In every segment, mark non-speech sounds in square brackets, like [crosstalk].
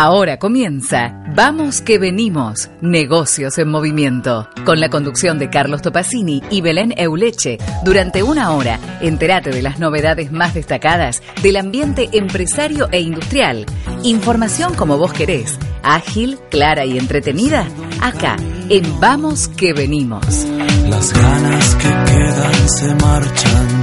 Ahora comienza Vamos que venimos, negocios en movimiento, con la conducción de Carlos Topacini y Belén Euleche. Durante una hora, entérate de las novedades más destacadas del ambiente empresario e industrial. Información como vos querés, ágil, clara y entretenida, acá, en Vamos que venimos. Las ganas que quedan se marchan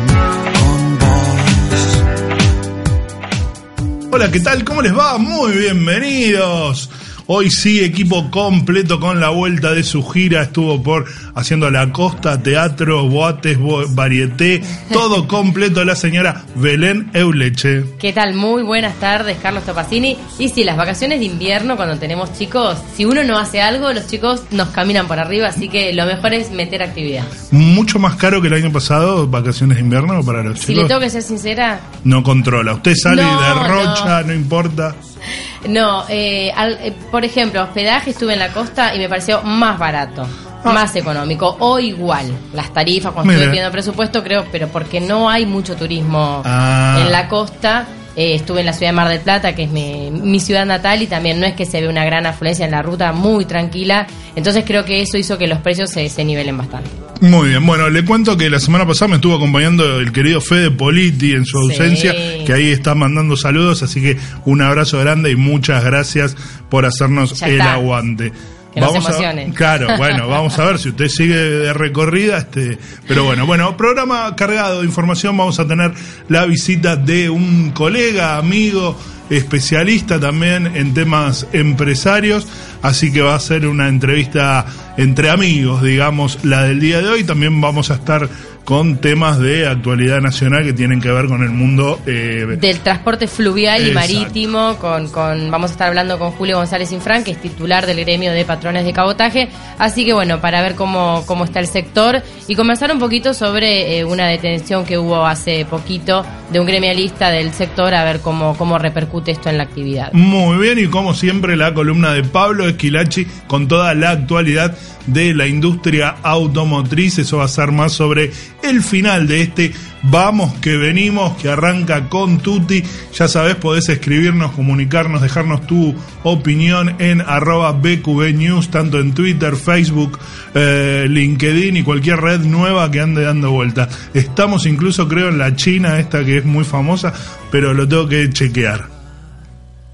Hola, ¿qué tal? ¿Cómo les va? Muy bienvenidos. Hoy sí, equipo completo con la vuelta de su gira. Estuvo por haciendo la costa, teatro, boates, bo- varieté, todo completo la señora Belén Euleche. ¿Qué tal? Muy buenas tardes, Carlos Topacini. Y sí, las vacaciones de invierno, cuando tenemos chicos, si uno no hace algo, los chicos nos caminan por arriba, así que lo mejor es meter actividad. Mucho más caro que el año pasado, vacaciones de invierno para los Si le chicos. tengo que ser sincera, No controla. Usted sale No, y derrocha, no. importa. [laughs] no. eh, al- eh, por ejemplo, hospedaje estuve en la costa y me pareció más barato. Ah. Más económico o igual. Las tarifas, cuando Mira. estuve pidiendo presupuesto, creo, pero porque no hay mucho turismo Ah. en la costa. Eh, estuve en la ciudad de Mar del Plata, que es mi, mi ciudad natal, y también no es que se ve una gran afluencia en la ruta, muy tranquila. Entonces creo que eso hizo que los precios se, se nivelen bastante. Muy bien, bueno, le cuento que la semana pasada me estuvo acompañando el querido Fede Politi en su Sí. ausencia, que ahí está mandando saludos, así que un abrazo grande y muchas gracias por hacernos el aguante. Que se a, [laughs] claro, bueno, vamos a ver si usted sigue de recorrida, este, pero bueno, bueno, programa cargado de información, vamos a tener la visita de un colega, amigo, especialista también en temas empresarios, así que va a ser una entrevista entre amigos, digamos, la del día de hoy. También vamos a estar con temas de actualidad nacional que tienen que ver con el mundo eh, Del transporte fluvial y Exacto. marítimo, con, con vamos a estar hablando con Julio González Infran, que es titular del gremio de patrones de cabotaje. Así que bueno, para ver cómo, cómo está el sector y conversar un poquito sobre eh, una detención que hubo hace poquito de un gremialista del sector, a ver cómo, cómo repercute esto en la actividad. Muy bien, y como siempre, la columna de Pablo Esquilachi con toda la actualidad de la industria automotriz. Eso va a ser más sobre el final de este Vamos que venimos, que arranca con Tuti. Ya sabes, podés escribirnos, comunicarnos, dejarnos tu opinión en arroba BQB News, tanto en Twitter, Facebook, eh, LinkedIn y cualquier red nueva que ande dando vuelta. Estamos incluso, creo, en la China, esta que es muy famosa, pero lo tengo que chequear.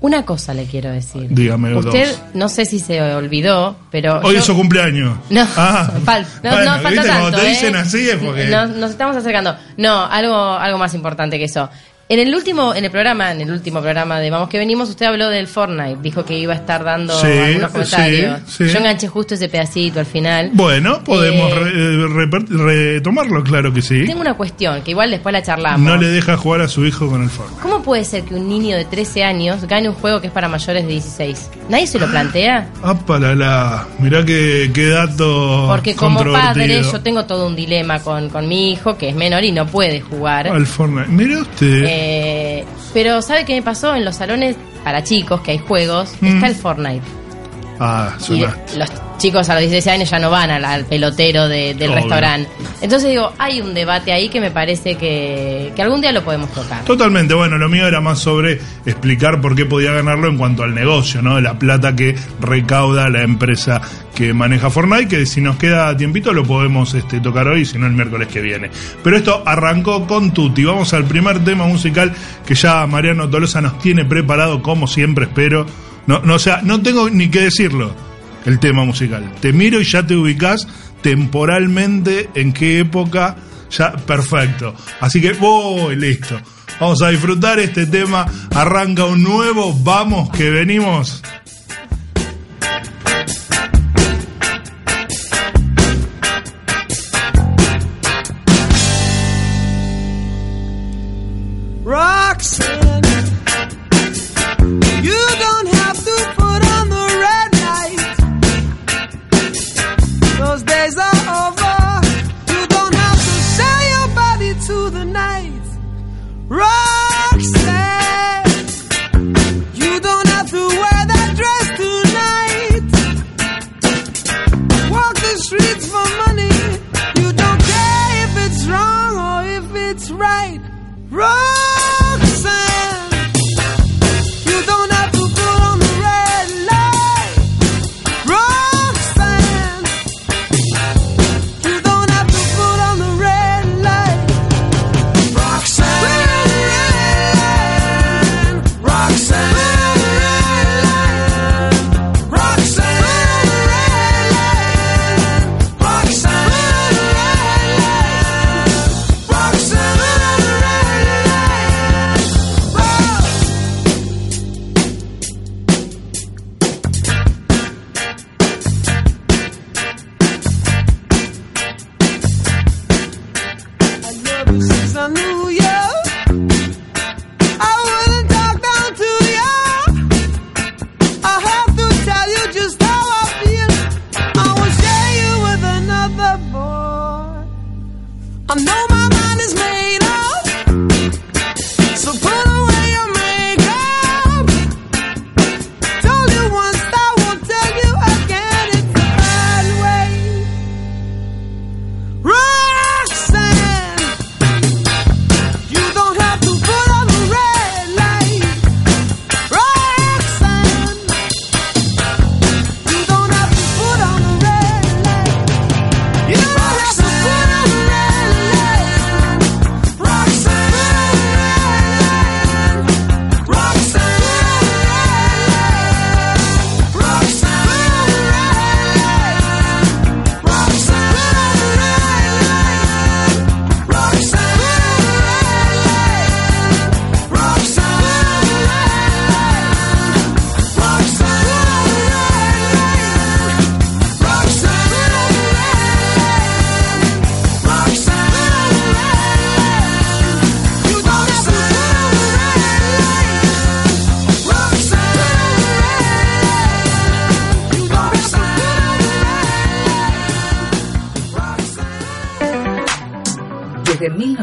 Una cosa le quiero decir. Dígame Usted, dos. no sé si se olvidó, pero... Hoy yo- es su cumpleaños. No, Ah, [laughs] fal- no, bueno, no falta ¿viste? tanto. Cuando te ¿eh? dicen así es porque. No, nos estamos acercando. No, algo, algo más importante que eso. En el último, en el programa, en el último programa de Vamos que venimos, usted habló del Fortnite, dijo que iba a estar dando Sí, algunos comentarios. sí, sí. Yo enganché justo ese pedacito al final. Bueno, podemos Eh, re- eh, retomarlo, claro que sí. Tengo una cuestión que igual después la charlamos. No le deja jugar a su hijo con el Fortnite. ¿Cómo puede ser que un niño de 13 años gane un juego que es para mayores de 16? ¿Nadie se lo plantea? ¡Apa la la! Mirá qué, qué dato. Porque como padre yo tengo todo un dilema con, con mi hijo que es menor y no puede jugar. Al Fortnite. Mire usted. Eh, pero ¿sabe qué me pasó? En los salones para chicos que hay juegos, Mm. está el Fortnite. ah, Y sonaste. los chicos a los 16 años ya no van al, al pelotero de- del Obvio. restaurante. Entonces digo, hay un debate ahí que me parece que, que algún día lo podemos tocar. Totalmente, bueno, lo mío era más sobre explicar por qué podía ganarlo en cuanto al negocio, ¿no? De la plata que recauda la empresa que maneja Fortnite, que si nos queda tiempito lo podemos este, tocar hoy, si no el miércoles que viene. Pero esto arrancó con Tutti. Vamos al primer tema musical que ya Mariano Tolosa nos tiene preparado, como siempre, espero. No, no, o sea, no tengo ni que decirlo el tema musical. Te miro y ya te ubicás temporalmente en qué época. Ya, perfecto. Así que, voy, listo. Vamos a disfrutar este tema. Arranca un nuevo. Vamos que venimos.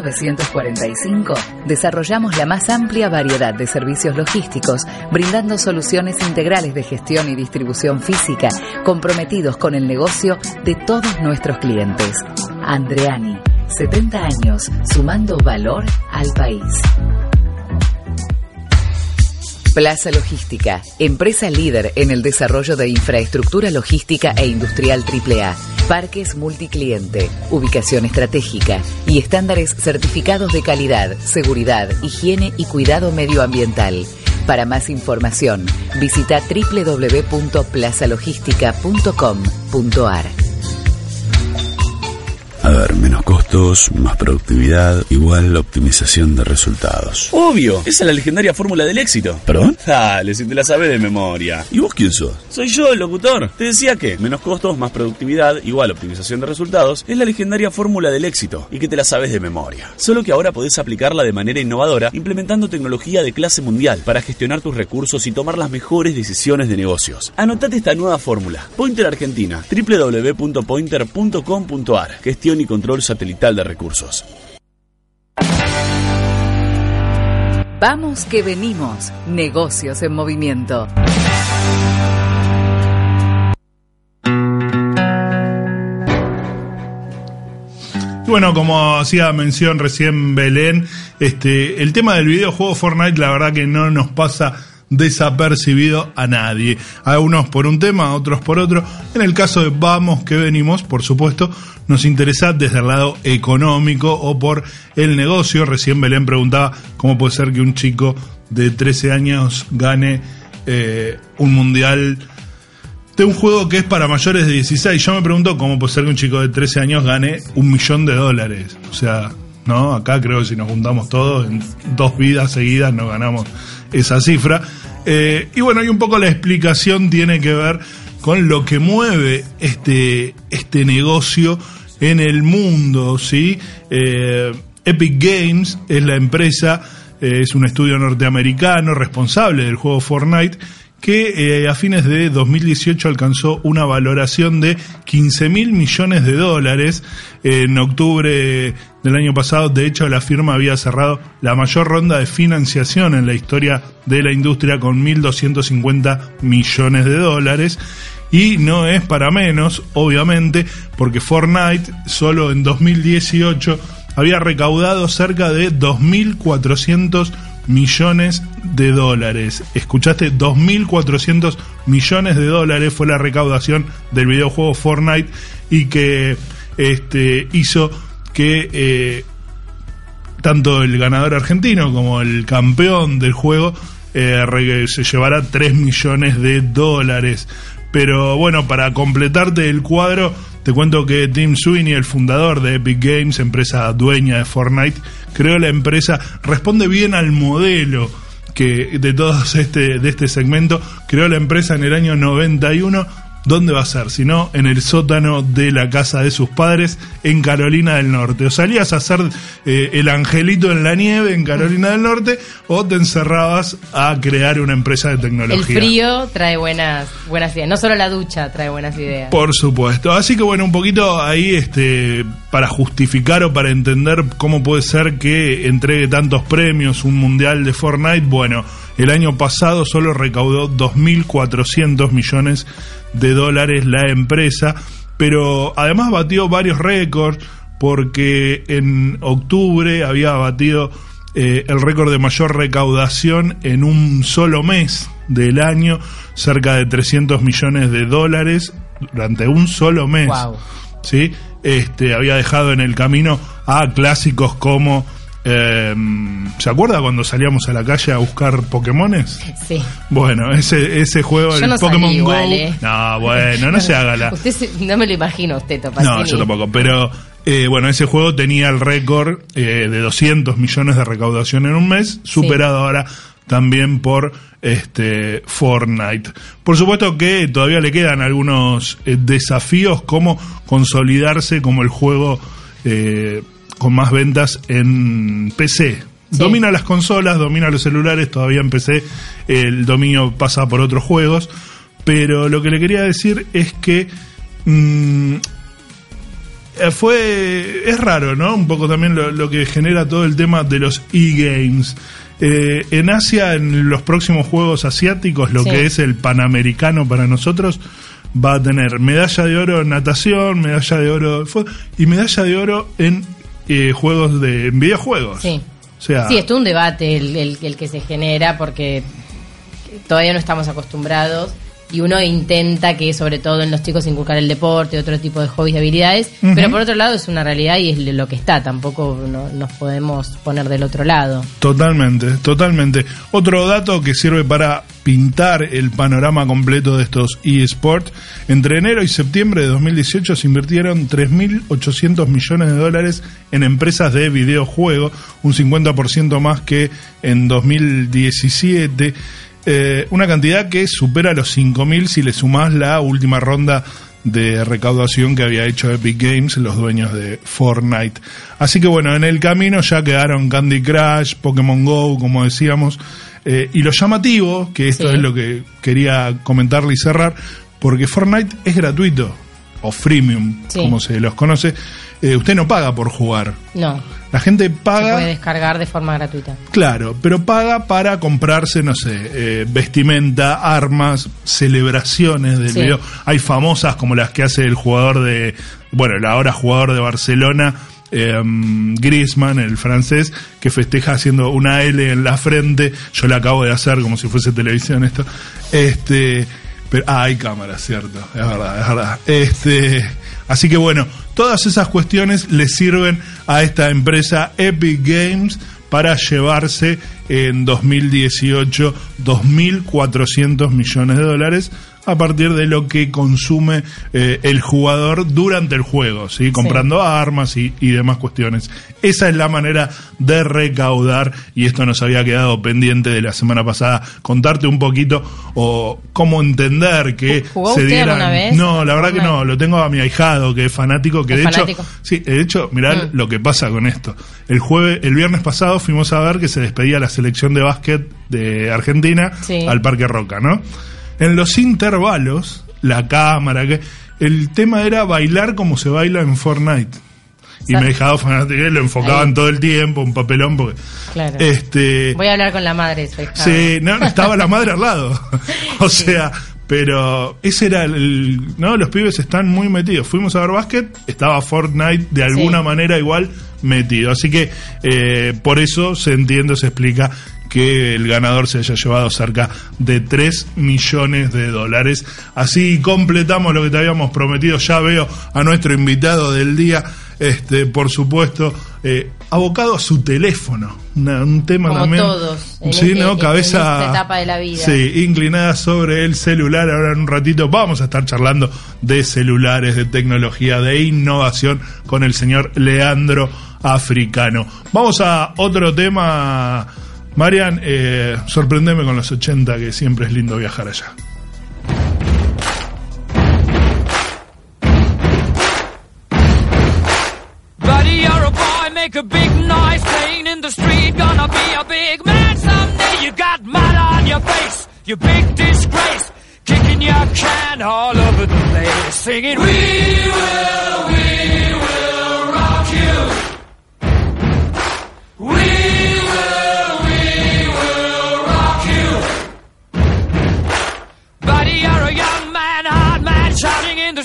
1945 desarrollamos la más amplia variedad de servicios logísticos, brindando soluciones integrales de gestión y distribución física, comprometidos con el negocio de todos nuestros clientes. Andreani, 70 años, sumando valor al país. Plaza Logística, empresa líder en el desarrollo de infraestructura logística e industrial AAA, parques multicliente, ubicación estratégica y estándares certificados de calidad, seguridad, higiene y cuidado medioambiental. Para más información, visita www.plazalogística.com.ar. A ver, menos costos, más productividad, igual optimización de resultados. Obvio, esa es la legendaria fórmula del éxito. ¿Perdón? Dale, si te la sabes de memoria. ¿Y vos quién sos? Soy yo, el locutor. Te decía que menos costos, más productividad, igual optimización de resultados, es la legendaria fórmula del éxito y que te la sabes de memoria. Solo que ahora podés aplicarla de manera innovadora implementando tecnología de clase mundial para gestionar tus recursos y tomar las mejores decisiones de negocios. Anotate esta nueva fórmula. Pointer Argentina, www.pointer.com.ar. Gestión y control satelital de recursos. Vamos que venimos. Negocios en movimiento. Y bueno, como hacía mención recién Belén, este, el tema del videojuego Fortnite, la verdad que no nos pasa desapercibido a nadie. A unos por un tema, a otros por otro. En el caso de Vamos que venimos, por supuesto, nos interesa desde el lado económico o por el negocio. Recién Belén preguntaba cómo puede ser que un chico de 13 años gane eh, un mundial de un juego que es para mayores de 16. Yo me pregunto cómo puede ser que un chico de 13 años gane un millón de dólares. O sea, ¿no? Acá creo que si nos juntamos todos, en dos vidas seguidas nos ganamos esa cifra. Eh, y bueno, y un poco la explicación tiene que ver con lo que mueve este, este negocio en el mundo, ¿sí? Eh, Epic Games es la empresa, eh, es un estudio norteamericano responsable del juego Fortnite que eh, a fines de 2018 alcanzó una valoración de 15 mil millones de dólares. En octubre del año pasado, de hecho, la firma había cerrado la mayor ronda de financiación en la historia de la industria con 1.250 millones de dólares. Y no es para menos, obviamente, porque Fortnite solo en 2018 había recaudado cerca de 2.400 millones de dólares. Escuchaste, 2.400 millones de dólares fue la recaudación del videojuego Fortnite y que este, hizo que eh, tanto el ganador argentino como el campeón del juego eh, se llevara 3 millones de dólares. Pero bueno, para completarte el cuadro, te cuento que Tim Sweeney, el fundador de Epic Games, empresa dueña de Fortnite, creó la empresa, responde bien al modelo que de todos este, de este segmento, creó la empresa en el año 91 ¿Dónde va a ser? Si no, en el sótano de la casa de sus padres en Carolina del Norte. O salías a hacer eh, el angelito en la nieve en Carolina del Norte o te encerrabas a crear una empresa de tecnología. El frío trae buenas, buenas ideas. No solo la ducha trae buenas ideas. Por supuesto. Así que bueno, un poquito ahí este, para justificar o para entender cómo puede ser que entregue tantos premios un mundial de Fortnite. Bueno, el año pasado solo recaudó 2.400 millones de dólares la empresa, pero además batió varios récords porque en octubre había batido eh, el récord de mayor recaudación en un solo mes del año, cerca de 300 millones de dólares durante un solo mes. ¿sí? Este, había dejado en el camino a clásicos como eh, ¿Se acuerda cuando salíamos a la calle a buscar Pokémones? Sí. Bueno, ese, ese juego, el Pokémon Go. ¿eh? No, bueno, no se haga la. [laughs] Usted no me lo imagino, usted, No, yo tampoco, pero. Eh, bueno, ese juego tenía el récord eh, de 200 millones de recaudación en un mes, superado ahora también por este Fortnite. Por supuesto que todavía le quedan algunos desafíos como consolidarse como el juego con más ventas en PC. Domina las consolas, domina los celulares, todavía en PC el dominio pasa por otros juegos, pero lo que le quería decir es que mm, eh, fue. Es raro, ¿no? Un poco también lo, lo que genera todo el tema de los e-games. Eh, en Asia, en los próximos Juegos Asiáticos, lo Sí. que es el Panamericano para nosotros, va a tener medalla de oro en natación, medalla de oro fu- y medalla de oro en eh, juegos de en videojuegos. Sí. O sea, Sí, es todo un debate el, el- el que se genera porque todavía no estamos acostumbrados y uno intenta que sobre todo en los chicos inculcar el deporte, otro tipo de hobbies y habilidades, pero por otro lado es una realidad y es lo que está, tampoco no- nos podemos poner del otro lado. Totalmente, totalmente. Otro dato que sirve para pintar el panorama completo de estos eSports. Entre enero y septiembre de 2018 se invirtieron 3.800 millones de dólares en empresas de videojuegos, un 50% más que en 2017. Eh, una cantidad que supera los 5.000 si le sumás la última ronda de recaudación que había hecho Epic Games, los dueños de Fortnite. Así que bueno, en el camino ya quedaron Candy Crush, Pokémon Go, como decíamos, eh, y lo llamativo, que esto Sí. es lo que quería comentarle y cerrar, porque Fortnite es gratuito, o freemium, Sí. como se los conoce, eh, usted no paga por jugar. No, La gente se paga... puede descargar de forma gratuita. Claro, pero paga para comprarse, no sé, eh, vestimenta, armas, celebraciones del Sí. video. Hay famosas como las que hace el jugador de, bueno, el ahora jugador de Barcelona, eh, Griezmann, el francés, que festeja haciendo una L en la frente. Yo la acabo de hacer como si fuese televisión esto. Este, pero, ah, hay cámaras, cierto, es verdad, es verdad. Este, así que bueno, todas esas cuestiones le sirven a esta empresa Epic Games para llevarse en 2018 2.400 millones de dólares a partir de lo que consume eh, el jugador durante el juego, ¿sí? comprando armas y, y demás cuestiones. Esa es la manera de recaudar y esto nos había quedado pendiente de la semana pasada, contarte un poquito o cómo entender que ¿Jugó se dieran... vez? No, la verdad que no, lo tengo a mi ahijado que es fanático, que ¿Es de hecho... Sí, de hecho, mirá Mm. lo que pasa con esto. El jueves, el viernes pasado fuimos a ver que se despedía la selección de básquet de Argentina Sí. al Parque Roca, ¿no? En los intervalos, la cámara, que el tema era bailar como se baila en Fortnite. Y me dejaba fanático, lo enfocaban Ahí. todo el tiempo, un papelón, porque. Claro. Este. Voy a hablar con la madre. Sí, no, estaba la madre al lado. [laughs] [laughs] o sea, pero ese era el. No, los pibes están muy metidos. Fuimos a ver básquet, estaba Fortnite de alguna Sí. manera igual metido. Así que eh, por eso se entiende, se explica que el ganador se haya llevado cerca de 3 millones de dólares. Así completamos lo que te habíamos prometido. Ya veo a nuestro invitado del día, este, por supuesto, eh, abocado a su teléfono. Una- un tema Como también. todos, sí, ¿no? Cabeza. esta etapa de la vida. Sí, inclinada sobre el celular. Ahora en un ratito vamos a estar charlando de celulares, de tecnología, de innovación con el señor Leandro Africano. Vamos a otro tema. Marian, eh, sorprendeme con los 80, que siempre es lindo viajar allá. Make a big noise playing in the street. Gonna be a big man someday. You got mud on your face, you big disgrace. Kicking your can all over the place, singing, We will, we will rock you. We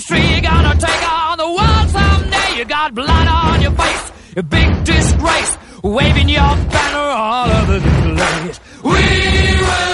shouting in the street. You're gonna take on the world someday. You got blood on your face, a big disgrace, waving your banner all over the place. We will,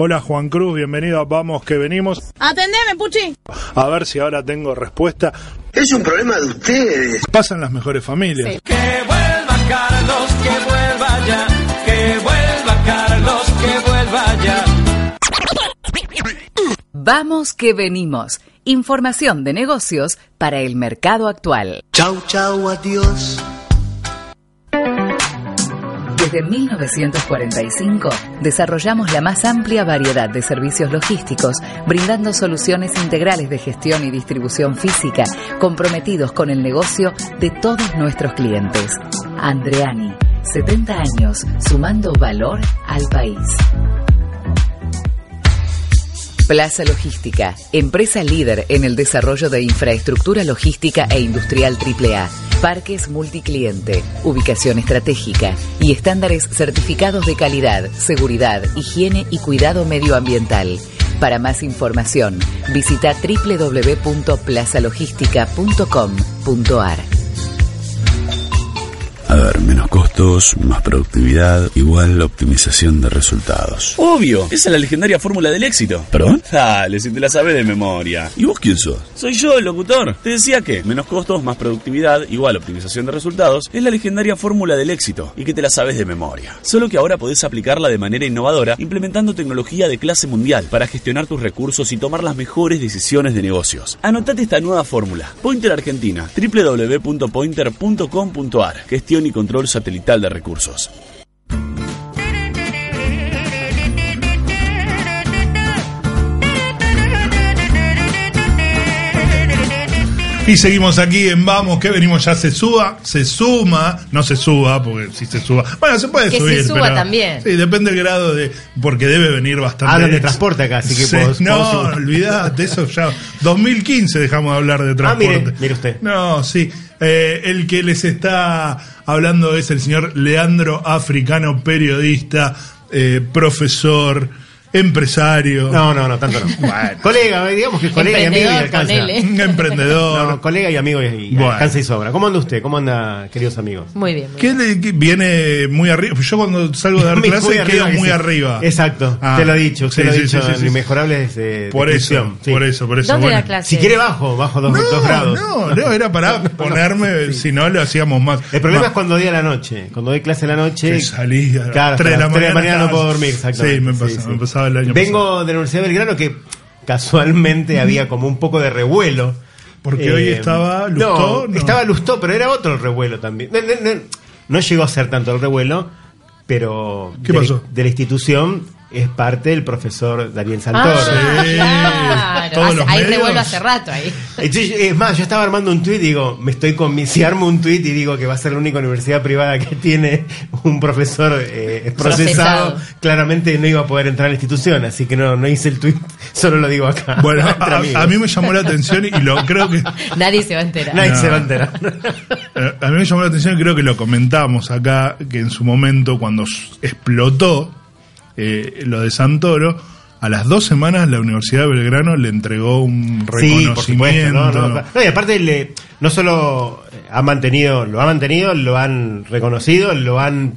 Hola Juan Cruz, bienvenido a Vamos que venimos. Atendeme, Puchi. A ver si ahora tengo respuesta. Es un problema de ustedes. Pasan las mejores familias. Que vuelva Carlos, que vuelva ya. Que vuelva Carlos, que vuelva ya. Vamos que venimos. Información de negocios para el mercado actual. Chau, chau, adiós. Desde 1945 desarrollamos la más amplia variedad de servicios logísticos, brindando soluciones integrales de gestión y distribución física, comprometidos con el negocio de todos nuestros clientes. Andreani, 70 años, sumando valor al país. Plaza Logística, empresa líder en el desarrollo de infraestructura logística e industrial AAA, parques multicliente, ubicación estratégica y estándares certificados de calidad, seguridad, higiene y cuidado medioambiental. Para más información, visita www.plazalogística.com.ar. A ver, menos costos, más productividad, igual optimización de resultados. Obvio, esa es la legendaria fórmula del éxito. ¿Perdón? Dale, si te la sabes de memoria. ¿Y vos quién sos? Soy yo, el locutor. Te decía que menos costos, más productividad, igual optimización de resultados, es la legendaria fórmula del éxito y que te la sabes de memoria. Solo que ahora podés aplicarla de manera innovadora implementando tecnología de clase mundial para gestionar tus recursos y tomar las mejores decisiones de negocios. Anotate esta nueva fórmula. Pointer Argentina, www.pointer.com.ar. Gestión y control satelital de recursos. Y seguimos aquí en Vamos, que venimos ya se suba, se suma, no se suba, porque si se suba. Bueno, se puede Que se subir. suba pero- también. Sí, depende del grado de. Porque debe venir bastante. Hablan de transporte acá, así que Sí, puedo- No, olvidate, eso ya. 2015 dejamos de hablar de Ah, transporte. mire, mire usted. No, sí. Eh, el que les está hablando es el señor Leandro Africano, periodista, eh, profesor, empresario. No, no, no, tanto no. [laughs] colega, digamos que colega y amigo y Emprendedor, alcanza. emprendedor. No, colega y amigo y, y Bueno. alcanza y sobra. ¿Cómo anda usted? ¿Cómo anda, queridos amigos? Muy bien. muy ¿Qué le que viene muy arriba? Yo cuando salgo de dar [laughs] clase arriba quedo que muy sí. arriba. Exacto, Ah, te lo he dicho, usted sí, lo ha sí, dicho sí, sí, en sí. Inmejorables eh, Por eso, por eso, por eso. ¿Dónde bueno. da clase? Si quiere bajo, bajo dos, dos grados. No, no, era para [laughs] ponerme, si no lo hacíamos más. El problema más- es cuando doy a la noche. Cuando doy clase a la noche. Que salí a las Claro, tres de hasta la las tres de la mañana no puedo dormir, exactamente. Sí, me pasaba, me pasaba el año Vengo pasado. de la Universidad de Belgrano que casualmente había como un poco de revuelo. Porque hoy estaba Lustó, No, no. estaba Lustó, pero era otro el revuelo también. No, no, no, no llegó a ser tanto el revuelo, pero ¿Qué de, pasó? de la institución es parte el profesor Daniel Santoro. Ah, Sí, claro. todos Hace- los Ahí medios. revuelvo hace rato ahí. Es más, yo estaba armando un tuit y digo, me estoy con si armo un tuit y digo que va a ser la única universidad privada que tiene un profesor eh, procesado, Procesado. claramente no iba a poder entrar a la institución, así que no, no hice el tuit, [laughs] solo lo digo acá. Bueno, a, a mí me llamó la atención y lo creo que [laughs] Nadie se va a enterar. Nadie No. se va a enterar. Eh, A mí me llamó la atención y creo que lo comentamos acá, que en su momento, cuando explotó eh, lo de Santoro, a las dos semanas la Universidad de Belgrano le entregó un Sí, por supuesto. reconocimiento. No, no, no, y aparte, le, no solo ha mantenido, lo ha mantenido, lo han reconocido, lo han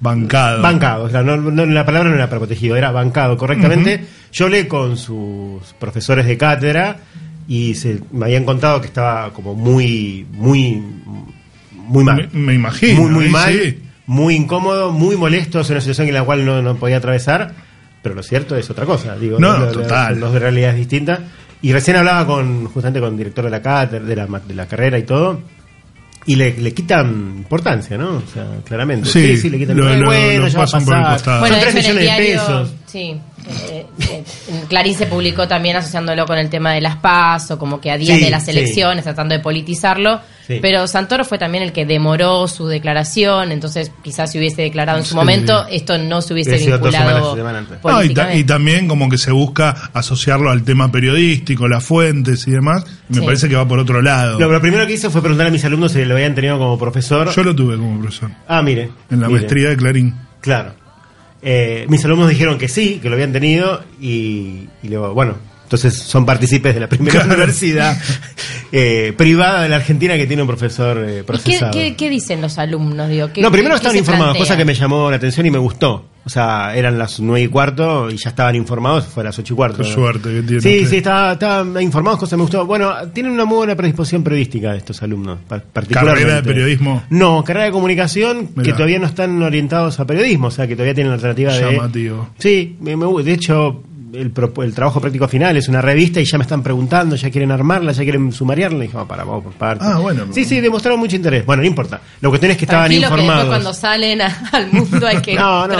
bancado. Bancado, o sea, no, no- la palabra no era para protegido, era bancado correctamente. Yo hablé con sus profesores de cátedra y se, me habían contado que estaba como muy, muy, muy mal. Me, me imagino. muy, muy mal, sí. Muy incómodo, muy molesto, es una situación en la cual no, no podía atravesar, pero lo cierto es otra cosa, digo, No, lo- lo- total. dos realidades distintas. Y recién hablaba con, justamente con el director de la cátedra, de la, ma- de la carrera y todo, y le, le quitan importancia, ¿no? O sea, claramente. Sí, le quitan lo- lo- bueno, lo ya va a pasan por el. Bueno, Son millones de diario, pesos. sí, eh, eh, Clarín se publicó también asociándolo con el tema de las PASO, como que a días Sí, de las sí. elecciones, tratando de politizarlo. Sí. Pero Santoro fue también el que demoró su declaración, entonces quizás si hubiese declarado en su Sí. momento, esto no se hubiese vinculado semanas. No, y, ta- políticamente. y también como que se busca asociarlo al tema periodístico, las fuentes y demás. Me Sí. parece que va por otro lado. Lo, lo primero que hice fue preguntar a mis alumnos si lo habían tenido como profesor. Yo lo tuve como profesor. ah, mire. En la mire. maestría de Clarín. Claro. Eh, mis alumnos dijeron que sí, que lo habían tenido y, y luego, bueno, Entonces son partícipes de la primera universidad [laughs] eh, privada de la Argentina que tiene un profesor eh, ¿Y qué, procesado. qué- qué dicen los alumnos? Digo? ¿Qué- no, primero qué- estaban informados, plantea? cosa que me llamó la atención y me gustó. O sea, eran las nueve y cuarto y ya estaban informados, fue a las ocho y cuarto. Qué suerte que tiene Sí, usted. sí, estaban estaba informados, cosa que me gustó. Bueno, tienen una muy buena predisposición periodística estos alumnos, pa- particularmente. ¿Carrera de periodismo? No, carrera de comunicación que todavía no están orientados a periodismo, o sea, que todavía tienen la alternativa de... Llamativo. Sí, me- me- de hecho, el, pro- el trabajo práctico final es una revista y ya me están preguntando, ya quieren armarla, ya quieren sumariarla. Y dije, "Ah, para, vamos por partes. Ah, bueno. Sí, sí, demostraron mucho interés. Bueno, no importa. Lo que tenés es que estaban Tranquilo que informados. cuando salen a- [laughs] al mundo hay que... [laughs] No, no.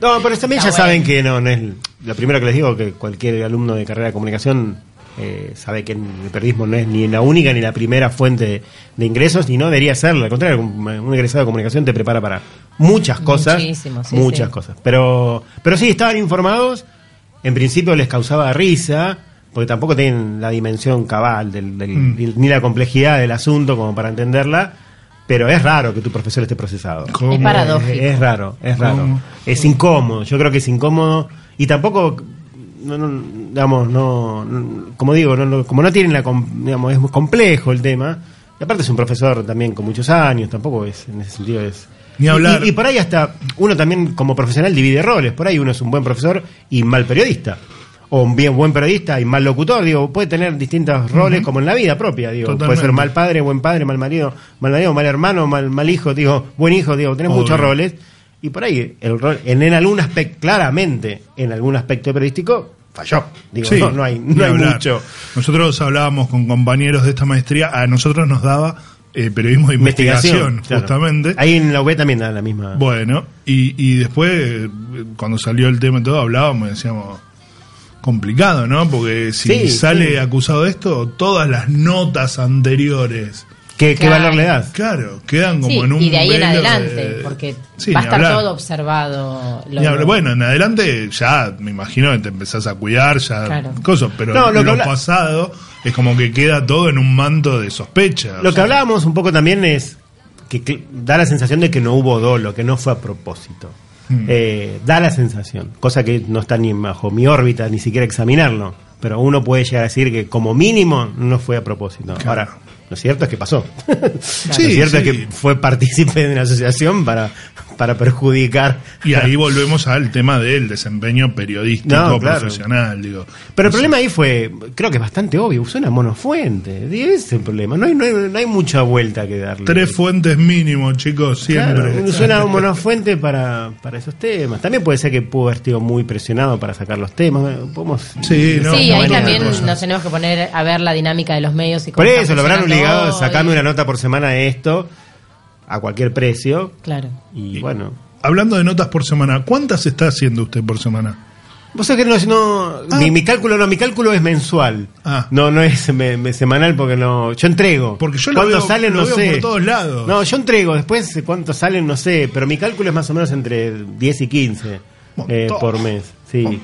No, pero también ya saben que no, no es. Lo primero que les digo que cualquier alumno de carrera de comunicación eh, sabe que el periodismo no es ni la única ni la primera fuente de, de ingresos, y no debería serlo. Al contrario, un, un egresado de comunicación te prepara para muchas cosas. Sí, muchas sí. cosas. Pero, pero sí, estaban informados. En principio les causaba risa. Porque tampoco tienen la dimensión cabal del, del- Mm. ni la complejidad del asunto como para entenderla. Pero es raro que tu profesor esté procesado. ¿Cómo? Es paradójico. Es, es raro, es raro. ¿Cómo? Es incómodo, yo creo que es incómodo y tampoco, no, no, digamos, no, no- como digo, no, no- como no tienen la, com- digamos, es muy complejo el tema. Y aparte es un profesor también con muchos años, tampoco es, en ese sentido es... Ni hablar. Y, y por ahí hasta uno también como profesional divide roles, por ahí uno es un buen profesor y mal periodista. O un bien buen periodista y mal locutor, digo, puede tener distintos roles como en la vida propia, digo, puede ser mal padre, buen padre, mal marido, mal marido, mal hermano, mal, mal hijo, digo, buen hijo, digo, tenés Obvio. muchos roles. Y por ahí, el rol, en, en algún aspecto, claramente, en algún aspecto periodístico, falló. Digo, Sí, no, no hay, no hay mucho. Nosotros hablábamos con compañeros de esta maestría, a nosotros nos daba eh, periodismo de investigación, justamente. Ahí en la UB también da la misma. Bueno, y, y después, eh, cuando salió el tema y todo, hablábamos y decíamos, complicado, ¿no? Porque si Sí, sale sí. acusado de esto, todas las notas anteriores, ¿Qué, qué Claro. valor le das? claro, quedan como Sí, en un y de ahí en adelante, de- porque Sí, va a estar hablar. todo observado. lo- Ni hablar. Bueno, en adelante ya me imagino que te empezás a cuidar, ya Claro. cosas, pero No, lo lo, pasado es como que queda todo en un manto de sospecha. Lo que sea, hablábamos un poco también es que, que da la sensación de que no hubo dolo, que no fue a propósito. Mm. Eh, da la sensación, cosa que no está ni bajo mi órbita, ni siquiera examinarlo. Pero uno puede llegar a decir que como mínimo no fue a propósito. Claro. Ahora, lo cierto es que pasó. Sí, lo cierto sí. es que fue partícipe de la asociación para, para perjudicar. Y ahí volvemos al tema del desempeño periodístico No, claro. profesional, digo. Pero el problema ahí fue, creo que es bastante obvio, usó una monofuente. Ese es el problema. No hay, no hay, no hay mucha vuelta que darle. Tres fuentes mínimo, chicos, siempre. Claro, usó una monofuente para, para esos temas. También puede ser que pudo haber estado muy presionado para sacar los temas. Podemos, Sí, no, sí, no, ahí también nos tenemos que poner a ver la dinámica de los medios y Por eso lo habrán obligado a sacarme una nota por semana de esto a cualquier precio. Claro. Y bueno. Hablando de notas por semana, ¿cuántas está haciendo usted por semana? Vos sabés que no, no- Ah. mi, mi cálculo no, mi cálculo es mensual. Ah. No, no es me- me- semanal porque no, yo entrego. Porque yo lo ¿Cuántos veo- salen? lo no veo sé. por todos lados. No, yo entrego, después cuántos salen no sé, pero mi cálculo es más o menos entre 10 y 15 Montón. eh, por mes. Sí.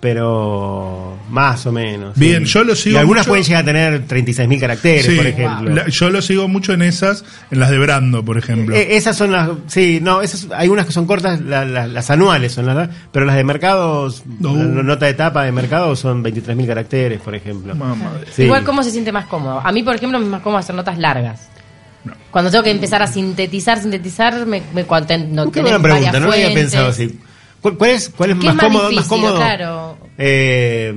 Pero más o menos. Bien, sí. yo lo sigo Y algunas mucho- pueden llegar a tener 36.000 caracteres, Sí, por ejemplo. la- yo lo sigo mucho en esas, en las de Brando, por ejemplo. Eh, esas son las, sí, no, esas, hay unas que son cortas, la- la- las anuales son las, pero las de mercados, No. la nota de etapa de mercado son 23.000 caracteres, por ejemplo. Mamá de- Sí. Igual, ¿cómo se siente más cómodo? A mí, por ejemplo, me es más cómodo hacer notas largas. Cuando tengo que empezar a sintetizar, sintetizar, me, me cuando no Qué buena pregunta, no había pensado así. ¿Cuál, cuál es, cuál es ¿Qué más, es más cómodo? difícil? más cómodo? Claro. Eh,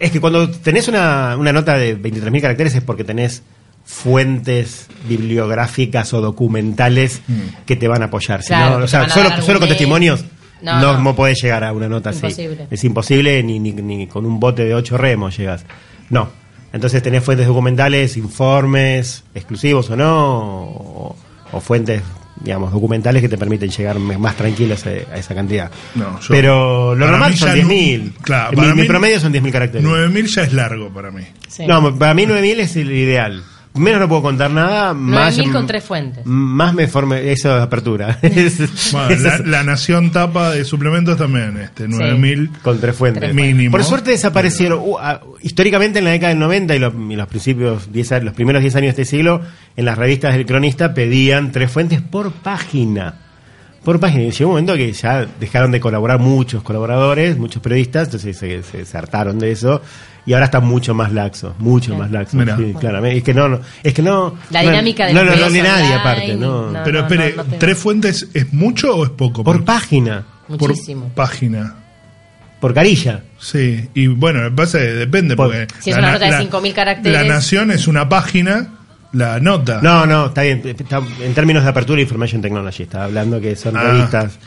es que cuando tenés una, una nota de 23.000 caracteres es porque tenés fuentes bibliográficas o documentales que te van a apoyar. Si Claro, no, que o sea, solo, solo con testimonios No, no, no. no podés llegar a una nota Imposible. así. Es imposible, ni, ni, ni con un bote de ocho remos llegas. No. Entonces tenés fuentes documentales, informes, exclusivos o no, o, o fuentes, digamos, documentales que te permiten llegar más tranquilos a, a esa cantidad. No, yo- Pero lo normal son ya 10.000. no- claro, mi, promedio son 10.000 caracteres. 9000 ya es largo para mí. Sí. No, para mí 9.000 es el ideal. Menos no puedo contar nada, más... 9.000 con tres fuentes. Más me forme... Eso [laughs] es apertura. Bueno, la, Nación tapa de suplementos también, este, 9000 con tres fuentes. Mínimo. Por suerte desaparecieron. uh, ah, históricamente en la década del 90 y, los, y los principios, 10 a- los primeros 10 años de este siglo, en las revistas del cronista pedían tres fuentes por página. Por página. Y llegó un momento que ya dejaron de colaborar muchos colaboradores, muchos periodistas, entonces se, se, se hartaron de eso. Y ahora están mucho más laxos, mucho más. Sí, claramente. Es que no, no, es que no. La no- dinámica del No, no, no, ni nadie aparte, no. no. Pero espere, ¿tres fuentes es mucho o es poco? Por página, por Muchísimo. página. por carilla. Sí, y bueno, me pasa depende Por- porque... Si es una na- nota de la- 5.000 caracteres. La Nación es una página, la nota. No, no, está bien. Está- en términos de apertura, Information Technology, estaba hablando que son Ah. revistas.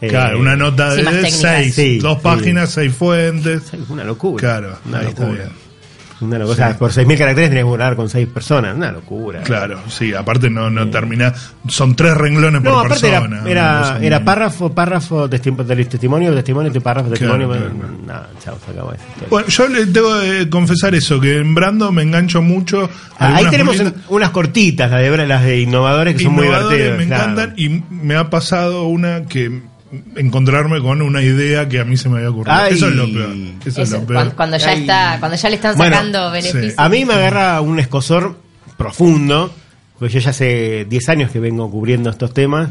eh, Claro, una nota Sí, de técnicas. seis, Sí, dos sí. páginas, seis fuentes. Es una locura. Claro, una ahí está locura. bien. Una locura. O sea, por 6.000 caracteres tenés que hablar con 6 personas. Una locura. Claro, sí, aparte no, no termina. Son tres renglones No, por era, persona. era, era párrafo, párrafo, testimo- del testimonio, testimonio, párrafo, testimonio. Claro. Nada, chao, se acabó eso. Bueno, yo le tengo que confesar eso, que en Brando me engancho mucho. Ah, Ahí tenemos unas cortitas, las de, las de innovadores, que son muy divertidas. me claro. encantan y me ha pasado una que encontrarme con una idea que a mí se me había ocurrido. Ay. Eso es lo peor. Eso, es Eso, lo cuan- peor. cuando, ya Ay. está, cuando ya le están Bueno, sacando beneficios. A mí me agarra un escosor profundo, porque yo ya hace 10 años que vengo cubriendo estos temas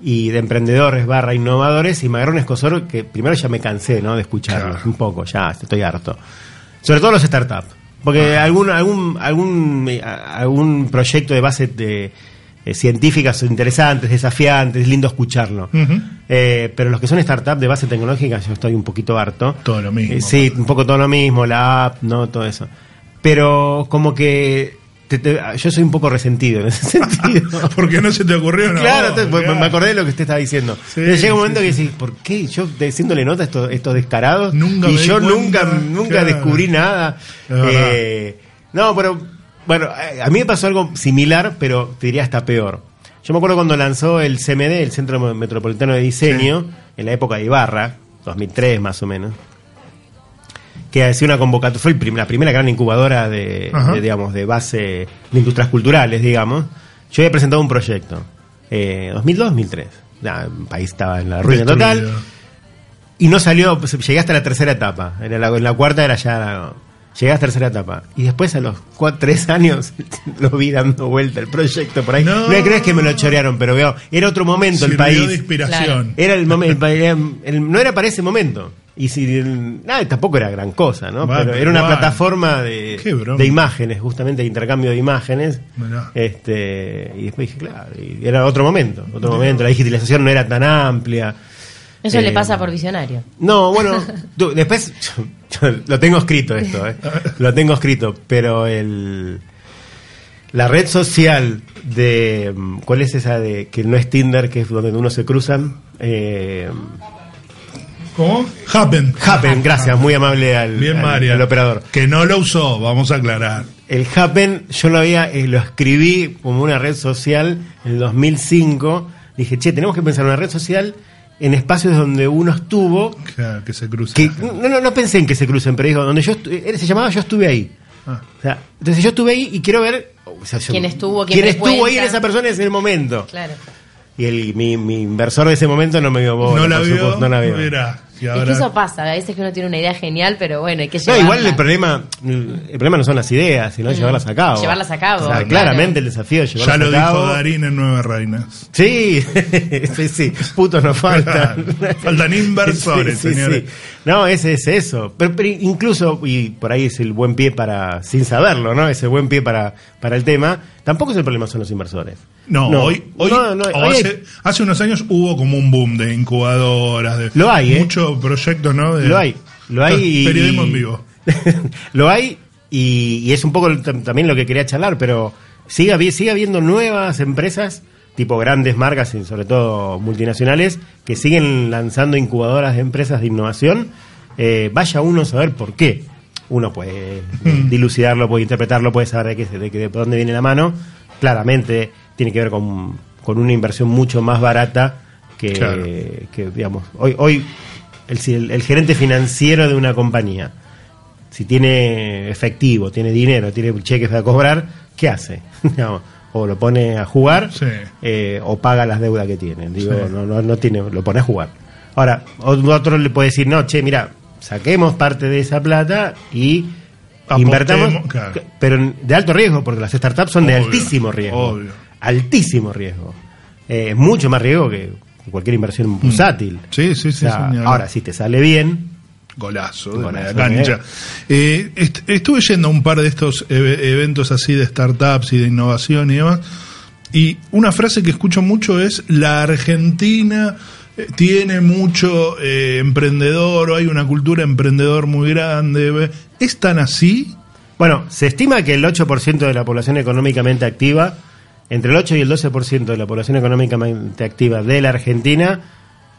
y de emprendedores barra innovadores y me agarra un escosor que primero ya me cansé ¿no? de escucharlos Claro. un poco, ya estoy harto. Sobre todo los startups, porque algún algún algún eh, a- algún proyecto de base de eh, científicas son interesantes, desafiantes, es lindo escucharlo. Eh, pero los que son startups de base tecnológica yo estoy un poquito harto. Todo lo mismo. Eh, sí, un poco todo lo mismo, la app, no, todo eso. Pero como que te- te- yo soy un poco resentido en ese [laughs] sentido. [laughs] ¿Por qué no se te ocurrió? una claro, entonces, me- Claro. me acordé de lo que usted estaba diciendo. Sí, Pero llega un momento sí, que sí. decís, ¿por qué? Yo diciéndole nota a estos, estos descarados Nunca y yo cuenta, nunca, nunca claro. descubrí nada. Eh, no, pero bueno, eh, a mí me pasó algo similar, pero te diría hasta peor. Yo me acuerdo cuando lanzó el CMD, el Centro Metropolitano de Diseño, en la época de Ibarra, 2003 más o menos, que hacía una convocatoria, fue prim- la primera gran incubadora de, digamos, de base de industrias culturales, digamos. Yo había presentado un proyecto, eh, 2002-2003. Ya, el país estaba en la ruina total. Y no salió, pues, llegué hasta la tercera etapa. En la, en la cuarta era ya. Llegué a la tercera etapa. Y después a los cuatro, tres años [laughs] lo vi dando vuelta el proyecto por ahí. No. No, crees que me lo chorearon, pero veo, era otro momento el país. de inspiración. Era el momento, no era para ese momento. Y si nada, tampoco era gran cosa, ¿no? Pero era una plataforma de, imágenes, justamente de intercambio de imágenes. Este, y después dije, claro, y era otro momento, otro momento, la digitalización no era tan amplia. Eso Eh, le pasa por visionario. No, bueno, [laughs] tú- después lo tengo escrito esto, ¿eh? lo tengo escrito, pero el la red social de ¿cuál es esa de que no es Tinder, que es donde uno se cruzan? Eh, ¿Cómo? Happen. Happen, gracias, muy amable al, Bien, al- María. al operador. Que no lo usó, vamos a aclarar. El Happen, yo lo había, eh, lo escribí como una red social en el 2005. Dije, che, tenemos que pensar una red social en espacios donde uno estuvo Claro, que se cruza. que no, no, no pensé en que se crucen, pero digo, donde yo se llamaba Yo estuve ahí. Ah. O sea, entonces yo estuve ahí y quiero ver o sea, yo- ¿Quién estuvo, quién quién estuvo ahí en esa persona en ese momento. Claro. Y el, mi, mi inversor de ese momento no me vio bola, no la vio, supuesto, no la vio. Y Es ahora- que eso pasa, a veces que uno tiene una idea genial, pero bueno, hay que No, llevarla. igual el problema, el problema no son las ideas, sino Mm. llevarlas a cabo. Llevarlas a cabo, O sea, claro. claramente el desafío es ya llevarlas lo a cabo. dijo Darín en Nueve Reinas. Sí, [laughs] sí, sí, putos no faltan. [laughs] Faltan inversores, Sí, sí, señores. sí. No, ese es eso. Pero, pero incluso, y por ahí es el buen pie para, sin saberlo, ¿no? Es el buen pie para, para el tema. Tampoco es el problema son los inversores. No, hoy, hoy, no, no, o hoy hay- hace, unos años hubo como un boom de incubadoras, de Lo hay, ¿eh? muchos proyectos, ¿no? De- Lo hay, lo hay. [laughs] y- Periodismo en vivo. [laughs] lo hay y, y es un poco tam- también lo que quería charlar, pero sigue, sigue habiendo nuevas empresas, tipo grandes marcas y sobre todo multinacionales, que siguen lanzando incubadoras de empresas de innovación. Eh, vaya uno a saber por qué. Uno puede Mm. [laughs] dilucidarlo, puede interpretarlo, puede saber de, qué, de, de dónde viene la mano. Claramente tiene que ver con, con una inversión mucho más barata que, Claro. que digamos, hoy, hoy el, el- el gerente financiero de una compañía, si tiene efectivo, tiene dinero, tiene cheques para cobrar, ¿qué hace? [laughs] O lo pone a jugar Sí. eh, o paga las deudas que tiene. Digo, Sí. no, no, no tiene, lo pone a jugar. Ahora, otro le puede decir, no, che, mira, saquemos parte de esa plata y invertamos, claro. pero de alto riesgo, porque las startups son de altísimo riesgo. obvio. Altísimo riesgo. Eh, mucho más riesgo que cualquier inversión bursátil. Sí, sí, sí. O sea, ahora, si te sale bien, Golazo de Golazo, cancha. Eh, est- estuve yendo a un par de estos eve- eventos así de startups y de innovación y demás. Y una frase que escucho mucho es: la Argentina eh, tiene mucho eh, emprendedor o hay una cultura emprendedor muy grande. ¿Es tan así? Bueno, se estima que el 8% de la población económicamente activa, entre el 8 y el 12% de la población económicamente activa de la Argentina,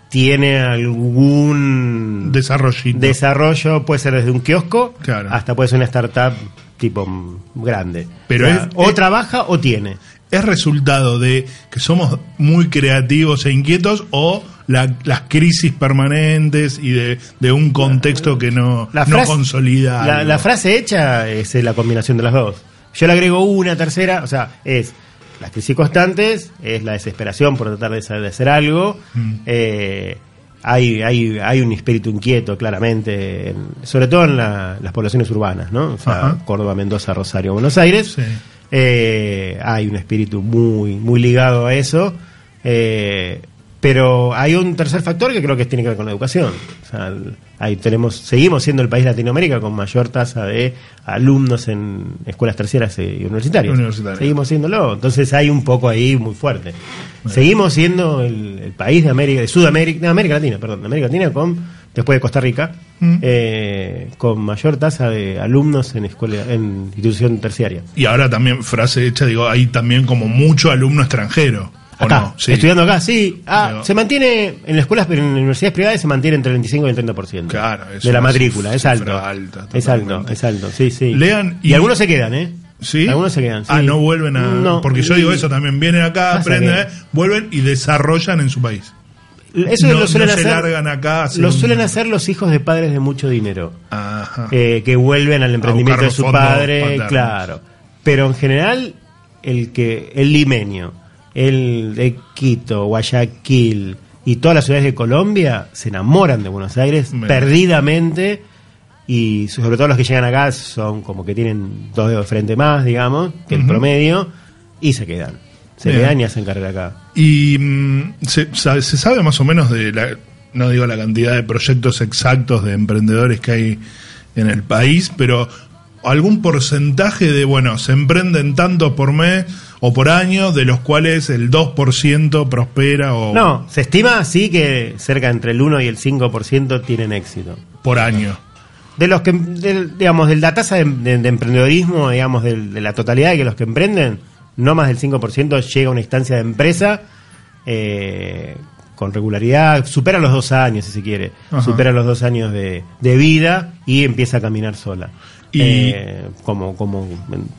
tiene algún Desarrollito. desarrollo, puede ser desde un kiosco Claro. hasta puede ser una startup tipo grande. Pero O sea, es- o es- trabaja o tiene. ¿Es resultado de que somos muy creativos e inquietos o la- las crisis permanentes y de, de un contexto que no, La no consolida? La, frase hecha es la combinación de las dos. Yo le agrego una tercera, o sea, es las crisis constantes, es la desesperación por tratar de, hacer algo. Mm. eh, hay, hay, hay un espíritu inquieto, claramente, en- sobre todo en la- las poblaciones urbanas, ¿no? O sea, Ajá. Córdoba, Mendoza, Rosario, Buenos Aires. Sí. Eh, hay un espíritu muy, muy ligado a eso. eh, pero hay un tercer factor que creo que tiene que ver con la educación. O sea, ahí tenemos, seguimos siendo el país de Latinoamérica con mayor tasa de alumnos en escuelas terciarias y universitarias. Universitarias. Seguimos siéndolo. Entonces hay un poco ahí muy fuerte. Seguimos siendo el, el país de América, de Sudamérica, de América Latina, perdón, de América Latina con, después de Costa Rica, Mm. eh, con mayor tasa de alumnos en escuela, en institución terciaria. Y ahora también, frase hecha, digo, hay también como mucho alumno extranjero. ¿O Acá, no? Sí. estudiando acá, sí. Ah, Digo- se mantiene en las escuelas, pero en las universidades privadas se mantiene entre el 25 y el 30%. Claro, es de la matrícula, es alto. alta, es alto, es alto, sí, sí. Lean y, y- algunos se quedan, ¿eh? ¿Sí? Algunos se quedan. Ah, sí. no vuelven a. No, porque yo digo eso también. Vienen acá, aprenden, que- eh, vuelven y desarrollan en su país. Eso no, lo suelen no se hacer. largan acá. hacer Lo un- suelen hacer los hijos de padres de mucho dinero. Ajá. eh, que vuelven al emprendimiento de su padre, paternos. claro. Pero en general, el que el limeño, el de Quito, Guayaquil y todas las ciudades de Colombia se enamoran de Buenos Aires perdidamente y sobre todo los que llegan acá son como que tienen dos dedos de frente más, digamos, que el promedio y se quedan. Se Bien. quedan y hacen carrera acá. Y mm, se, sabe, se sabe más o menos de la, no digo la cantidad de proyectos exactos de emprendedores que hay en el país, pero algún porcentaje de, bueno, se emprenden tantos por mes o por año, de los cuales el 2% prospera o No, se estima así que cerca entre el 1 y el 5% tienen éxito. por año. De los que, del- digamos, de la tasa de, de- de emprendedorismo, digamos, del- de, la totalidad de que los que emprenden, no más del 5% llega a una instancia de empresa eh, con regularidad, supera los dos años, si se quiere, Ajá. supera los dos años de, de vida y empieza a caminar sola. Y- Eh, como, como,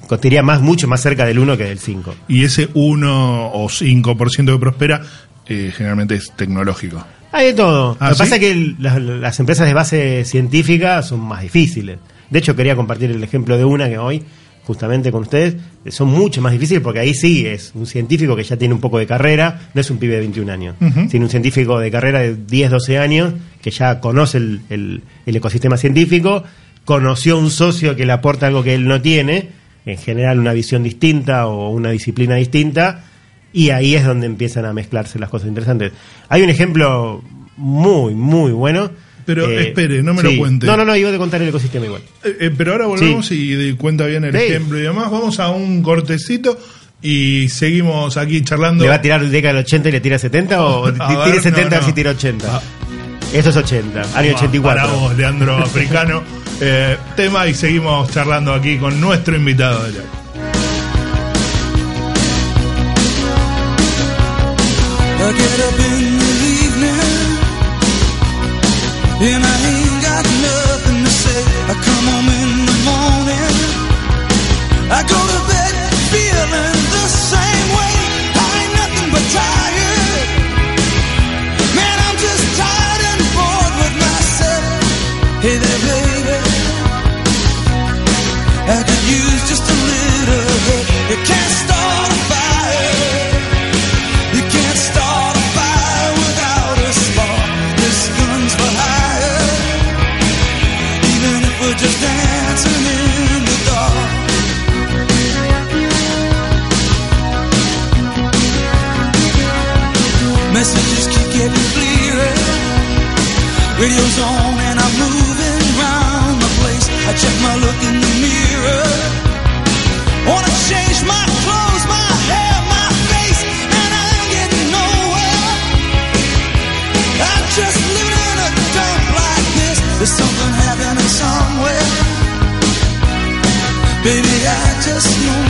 costaría más, mucho más cerca del 1 que del 5. Y ese 1 o 5% que prospera eh, generalmente es tecnológico. Hay de todo. ¿Ah, Lo que sí? pasa es que las, las empresas de base científica son más difíciles. De hecho, quería compartir el ejemplo de una que hoy, justamente con ustedes, son mucho más difíciles porque ahí sí es un científico que ya tiene un poco de carrera, no es un pibe de 21 años, Ujú. sino un científico de carrera de 10, 12 años que ya conoce el, el- el ecosistema científico, conoció un socio que le aporta algo que él no tiene, en general una visión distinta o una disciplina distinta, y ahí es donde empiezan a mezclarse las cosas interesantes. Hay un ejemplo muy, muy bueno. Pero Eh, espere, no me lo sí. cuente. No, no, no, iba a contar el ecosistema igual. Eh, eh, pero ahora volvemos y de- cuenta bien el Sí. ejemplo y demás. Vamos a un cortecito y seguimos aquí charlando. ¿Le va a tirar década del 80 y le tira 70 o [laughs] A t- ver, tire 70 no, a ver no. si tira 80? Ah. Esto es 80, año Ah, 84. Para vos, Leandro Africano. [laughs] Eh, tema y seguimos charlando aquí con nuestro invitado de hoy. I get up Radio's on and I'm moving round the place. I check my look in the mirror. Wanna change my clothes, my hair, my face, and I ain't getting nowhere. I'm just living in a dump like this. There's something happening somewhere. Baby, I just know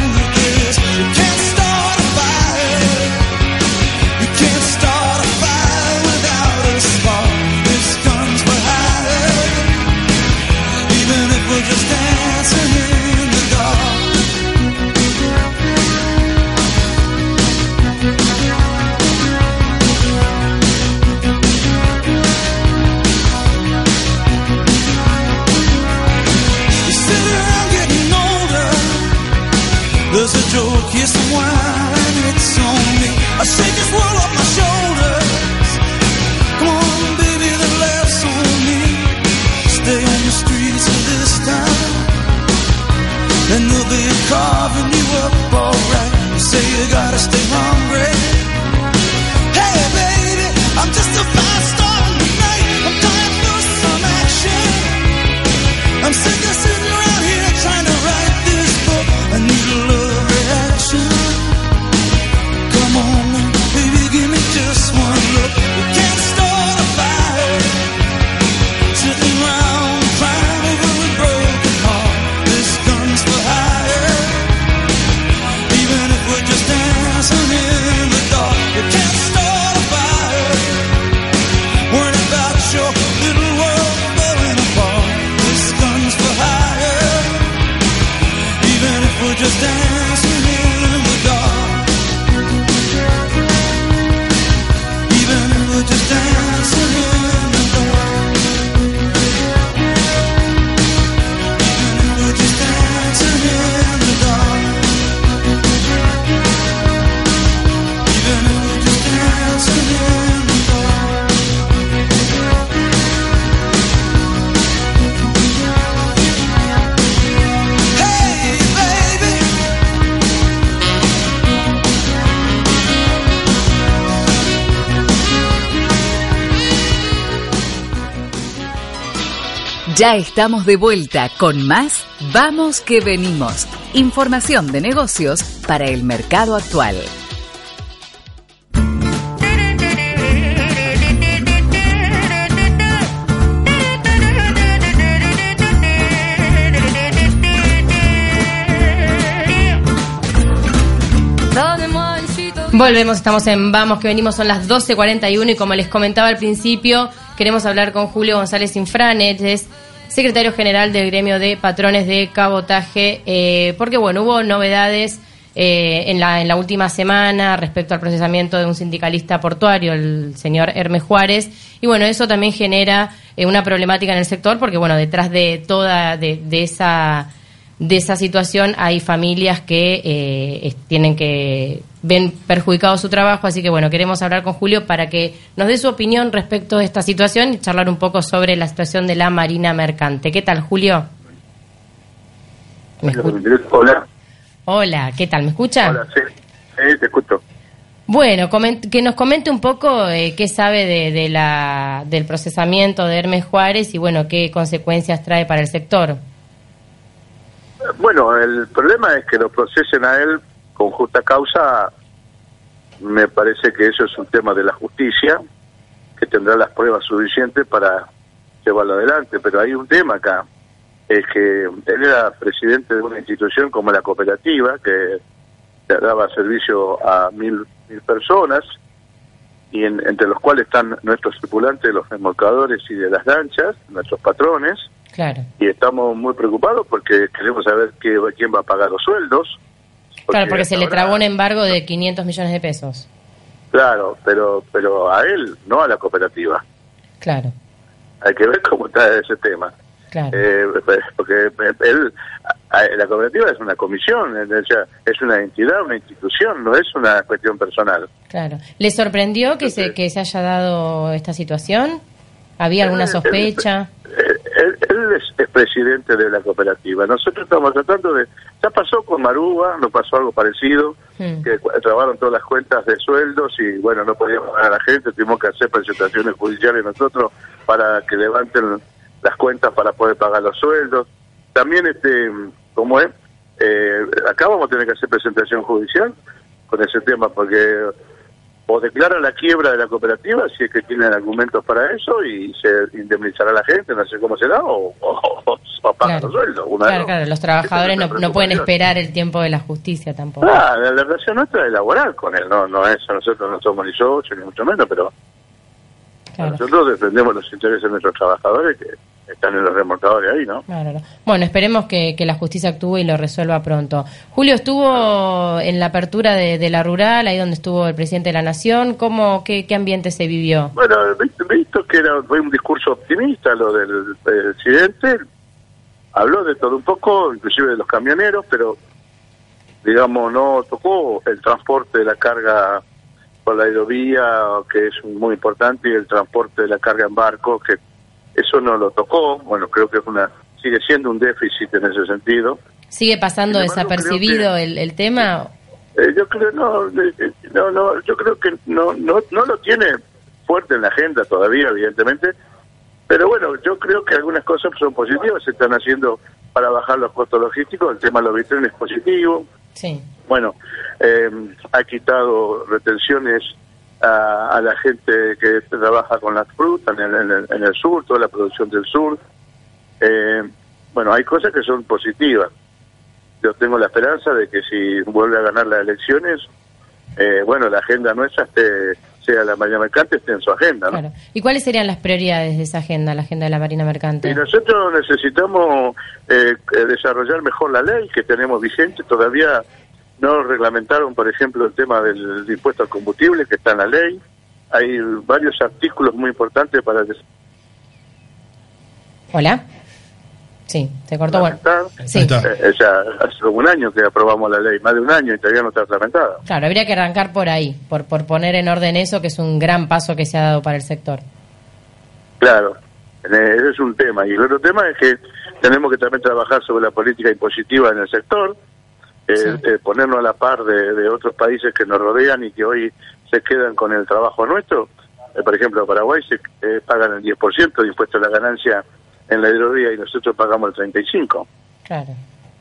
There's a joke here somewhere, and it's on me. I shake this world off my shoulders. Come on, baby, the laughs on me. Stay on the streets of this town, and they'll be carving you up alright. You say you gotta stay hungry. Hey, baby, I'm just a fast Ya estamos de vuelta con más Vamos que venimos. Información de negocios para el mercado actual. Volvemos, estamos en Vamos, que venimos, son las 12.41 y como les comentaba al principio, queremos hablar con Julio González Infranet, es secretario general del gremio de patrones de cabotaje, eh, porque bueno, hubo novedades eh, en, la, en la última semana respecto al procesamiento de un sindicalista portuario, el señor Hermes Juárez, y bueno, eso también genera eh, una problemática en el sector, porque bueno, detrás de toda, de, esa de esa situación hay familias que eh, tienen que ven perjudicado su trabajo, así que bueno, queremos hablar con Julio para que nos dé su opinión respecto de esta situación y charlar un poco sobre la situación de la Marina Mercante. ¿Qué tal, Julio? ¿Me Hola. Hola, ¿qué tal? ¿Me escucha? Hola, sí. Sí, te escucho. Bueno, que nos comente un poco eh, qué sabe de, de la, del procesamiento de Hermes Juárez y bueno, qué consecuencias trae para el sector. Bueno, el problema es que lo procesen a él con justa causa. Me parece que eso es un tema de la justicia, que tendrá las pruebas suficientes para llevarlo adelante. Pero hay un tema acá, es que él era presidente de una institución como la cooperativa, que daba servicio a mil, mil personas, y en- entre los cuales están nuestros tripulantes, los remolcadores y de las lanchas, nuestros patrones, Claro. y estamos muy preocupados porque queremos saber qué, quién va a pagar los sueldos. Claro, porque se le trabó un embargo de 500 millones de pesos. Claro, pero, pero a él, no a la cooperativa. Claro, Hay que ver cómo está ese tema. claro. Eh, porque él, la cooperativa es una comisión, es una entidad, una institución, no es una cuestión personal. Claro. ¿Le sorprendió que se, que se haya dado esta situación? ¿Había alguna sospecha? Él, él es, es presidente de la cooperativa. Nosotros estamos tratando de... Ya pasó con Maruba, nos pasó algo parecido, Hmm. que trabaron todas las cuentas de sueldos y bueno, no podíamos pagar a la gente, tuvimos que hacer presentaciones judiciales nosotros para que levanten las cuentas para poder pagar los sueldos. También, este, como es, eh, acá vamos a tener que hacer presentación judicial con ese tema porque o declara la quiebra de la cooperativa si es que tienen argumentos para eso y se indemnizará a la gente, no sé cómo será, o, o, o paga los sueldos. Una Claro, claro, los trabajadores no, no pueden esperar el tiempo de la justicia tampoco. Ah, la, la relación nuestra es laboral con él, no, no es, nosotros no somos ni socios, ni mucho menos, pero nosotros defendemos los intereses de nuestros trabajadores que están en los remolcadores ahí, ¿no? Claro, no. Bueno, esperemos que, que la justicia actúe y lo resuelva pronto. Julio, estuvo en la apertura de, de la rural, ahí donde estuvo el presidente de la Nación. ¿Cómo, qué, qué ambiente se vivió? Bueno, visto, visto que era, fue un discurso optimista lo del presidente, habló de todo un poco, inclusive de los camioneros, pero digamos no tocó el transporte de la carga por la aerovía, que es muy importante, y el transporte de la carga en barco, que eso no lo tocó. Bueno, creo que es una sigue siendo un déficit en ese sentido. ¿Sigue pasando embargo, desapercibido el, el tema? Eh, yo creo no, eh, no, no, yo creo que no, no, no lo tiene fuerte en la agenda todavía, evidentemente. Pero bueno, yo creo que algunas cosas son positivas, se están haciendo para bajar los costos logísticos. El tema de los vitrines es positivo. Sí. Bueno, eh, ha quitado retenciones a, a la gente que trabaja con las frutas en el, en el- en el sur, toda la producción del sur. Eh, bueno, hay cosas que son positivas. Yo tengo la esperanza de que si vuelve a ganar las elecciones, eh, bueno, la agenda nuestra esté, sea la Marina Mercante, esté en su agenda, ¿no? Claro. ¿Y cuáles serían las prioridades de esa agenda, la agenda de la Marina Mercante? Y nosotros necesitamos eh, eh, desarrollar mejor la ley que tenemos vigente. Todavía no reglamentaron, por ejemplo, el tema del impuesto al combustible que está en la ley. Hay varios artículos muy importantes para des- ¿Hola? Sí, se cortó. Bueno, sí. Eh, eh, ya hace como un año que aprobamos la ley, más de un año y todavía no está reglamentada. Claro, habría que arrancar por ahí, por, por poner en orden eso, que es un gran paso que se ha dado para el sector. Claro, eh, ese es un tema. Y el otro tema es que tenemos que también trabajar sobre la política impositiva en el sector, eh, eh, ponernos a la par de, de otros países que nos rodean y que hoy se quedan con el trabajo nuestro. Eh, por ejemplo, Paraguay se eh, pagan el 10% de impuesto a la ganancia en la hidrovía y nosotros pagamos el 35%. Claro.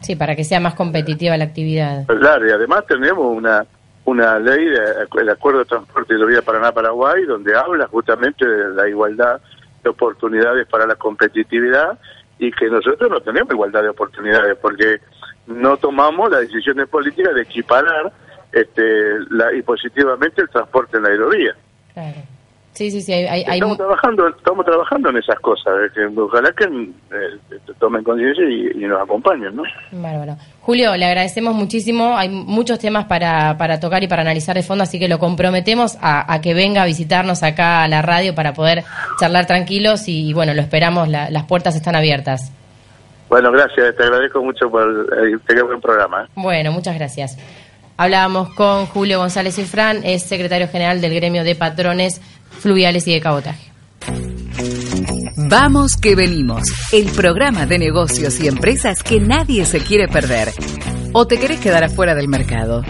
Sí, para que sea más competitiva la actividad. Pues Claro, y además tenemos una una ley, de- el Acuerdo de Transporte de Hidrovía Paraná-Paraguay, donde habla justamente de la igualdad de oportunidades para la competitividad y que nosotros no tenemos igualdad de oportunidades porque no tomamos la decisión de política de equiparar este, la, y positivamente el transporte en la hidrovía. Claro. Sí, sí, sí. Hay, hay- hay Estamos trabajando, estamos trabajando en esas cosas, que ojalá que eh, tomen conciencia y, y nos acompañen, ¿no? Bárbaro. Julio, le agradecemos muchísimo. Hay muchos temas para, para tocar y para analizar de fondo, así que lo comprometemos a, a que venga a visitarnos acá a la radio para poder charlar tranquilos y, bueno, lo esperamos, la- las puertas están abiertas. Bueno, gracias, te agradezco mucho por el, qué buen programa. ¿eh? Bueno, muchas gracias. Hablábamos con Julio González Infran, es secretario general del gremio de patrones fluviales y de cabotaje. Vamos que venimos, el programa de negocios y empresas que nadie se quiere perder. ¿O te querés quedar afuera del mercado?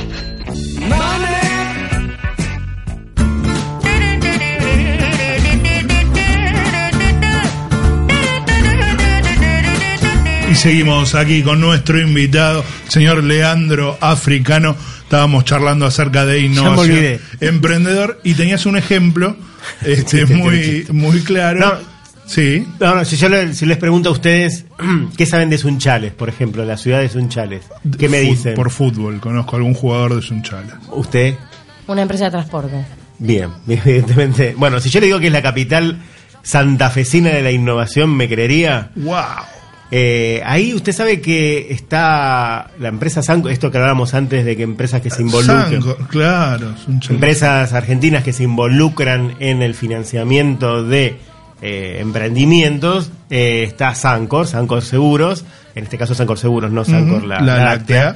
Y seguimos aquí con nuestro invitado, señor Leandro Africano. Estábamos charlando acerca de innovación, olvidé. emprendedor, y tenías un ejemplo [laughs] este, muy, muy claro. sí. No, no, si yo le- si les pregunto a ustedes, [clears throat] ¿qué saben de Sunchales, por ejemplo, la ciudad de Sunchales? ¿Qué me Fut- dicen? Por fútbol, conozco algún jugador de Sunchala. ¿Usted? Una empresa de transporte. Bien, [laughs] evidentemente. Bueno, si yo le digo que es la capital santafesina de la innovación, ¿me creería? ¡Wow! Eh, ahí usted sabe que está la empresa Sanco, esto que hablábamos antes de que empresas que se involucran. Claro. Empresas argentinas que se involucran en el financiamiento de eh, emprendimientos, eh, está Sancor, Sancor Seguros, en este caso Sancor Seguros, no Sancor la láctea. láctea,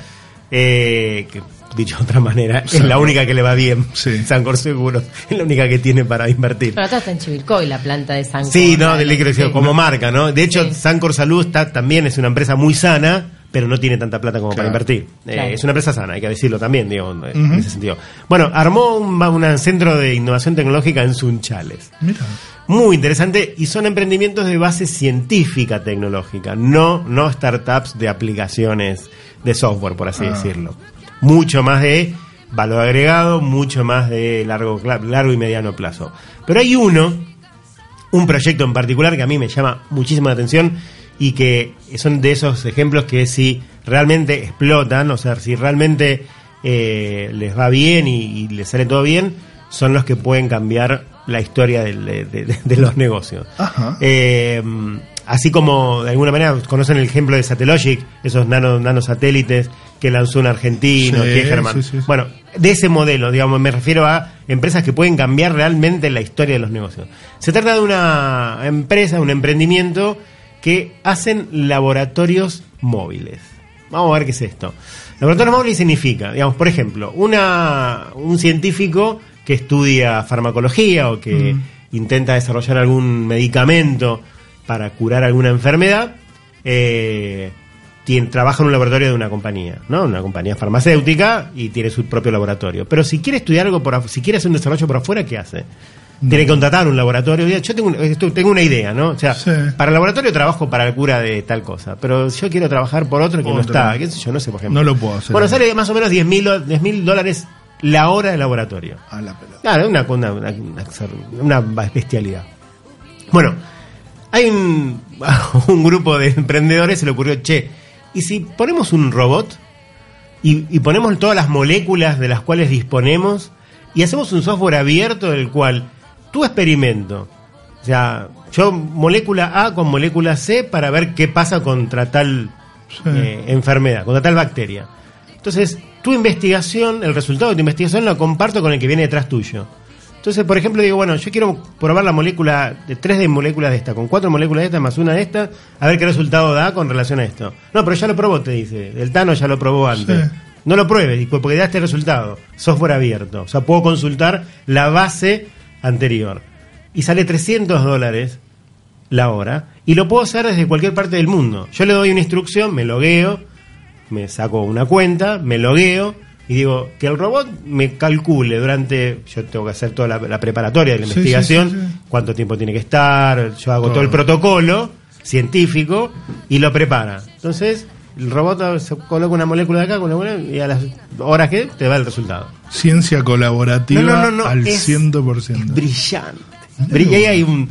eh, que dicho de otra manera, es la única que le va bien. Sancor Seguros es la única que tiene para invertir. Pero acá está en Chivilcoy la planta de Sancor. Sí, no, de líquido Sí. como marca, ¿no? De hecho, Sancor Salud está, también es una empresa muy sana, pero no tiene tanta plata como para invertir. Eh, es una empresa sana, hay que decirlo también, digo, en Ujú. ese sentido. Bueno, armó un, un centro de innovación tecnológica en Sunchales. Mira. Muy interesante y son emprendimientos de base científica tecnológica, no, no startups de aplicaciones de software, por así Ah. decirlo. Mucho más de valor agregado, mucho más de largo, largo y mediano plazo. Pero hay uno, un proyecto en particular que a mí me llama muchísimo la atención y que son de esos ejemplos que si realmente explotan, o sea, si realmente eh, les va bien y, y les sale todo bien, son los que pueden cambiar la historia de, de- de los negocios. Ajá. Eh, así como de alguna manera conocen el ejemplo de Satellogic, esos nano, nanosatélites que lanzó un argentino, Sí, sí, sí, sí. Bueno, de ese modelo, digamos, me refiero a empresas que pueden cambiar realmente la historia de los negocios. Se trata de una empresa, un emprendimiento que hacen laboratorios móviles. Vamos a ver qué es esto. Laboratorios móviles significa, digamos, por ejemplo, una, un científico que estudia farmacología o que Mm. intenta desarrollar algún medicamento para curar alguna enfermedad, eh, tiene, trabaja en un laboratorio de una compañía, ¿no? Una compañía farmacéutica y tiene su propio laboratorio. Pero si quiere estudiar algo por si quiere hacer un desarrollo por afuera, ¿qué hace? Tiene que contratar un laboratorio. Yo tengo, un- tengo una idea, ¿no? O sea, para el laboratorio trabajo para la cura de tal cosa, pero yo quiero trabajar por otro que no está, qué sé yo, no sé, por ejemplo. No lo puedo hacer. Bueno, sale más o menos 10 mil dólares la hora de laboratorio. A la pelota. Claro, una, una, una, una- una bestialidad. Bueno, hay un, [laughs] un grupo de emprendedores, se le ocurrió, che, ¿y si ponemos un robot y, y ponemos todas las moléculas de las cuales disponemos y hacemos un software abierto del cual tu experimento, o sea, yo molécula A con molécula C para ver qué pasa contra tal eh, enfermedad, contra tal bacteria. Entonces, tu investigación, el resultado de tu investigación lo comparto con el que viene detrás tuyo. Entonces, por ejemplo, digo, bueno, yo quiero probar la molécula, de tres de moléculas de esta, con cuatro moléculas de esta más una de esta, a ver qué resultado da con relación a esto. No, pero ya lo probó, te dice. El Tano ya lo probó antes. Sí. No lo pruebes, porque da este resultado. Software abierto. O sea, puedo consultar la base anterior. Y sale 300 dólares la hora. Y lo puedo hacer desde cualquier parte del mundo. Yo le doy una instrucción, me logueo, me saco una cuenta, me logueo y digo que el robot me calcule durante, yo tengo que hacer toda la, la preparatoria de la Sí, investigación, sí, sí, sí. cuánto tiempo tiene que estar, yo hago todo, Todo. el protocolo científico y lo prepara. Entonces, el robot se coloca una molécula de acá con una y a las horas que te va el resultado. Ciencia colaborativa No, no, no, no, al es- 100%. Brillante. Bri- Y ahí hay un,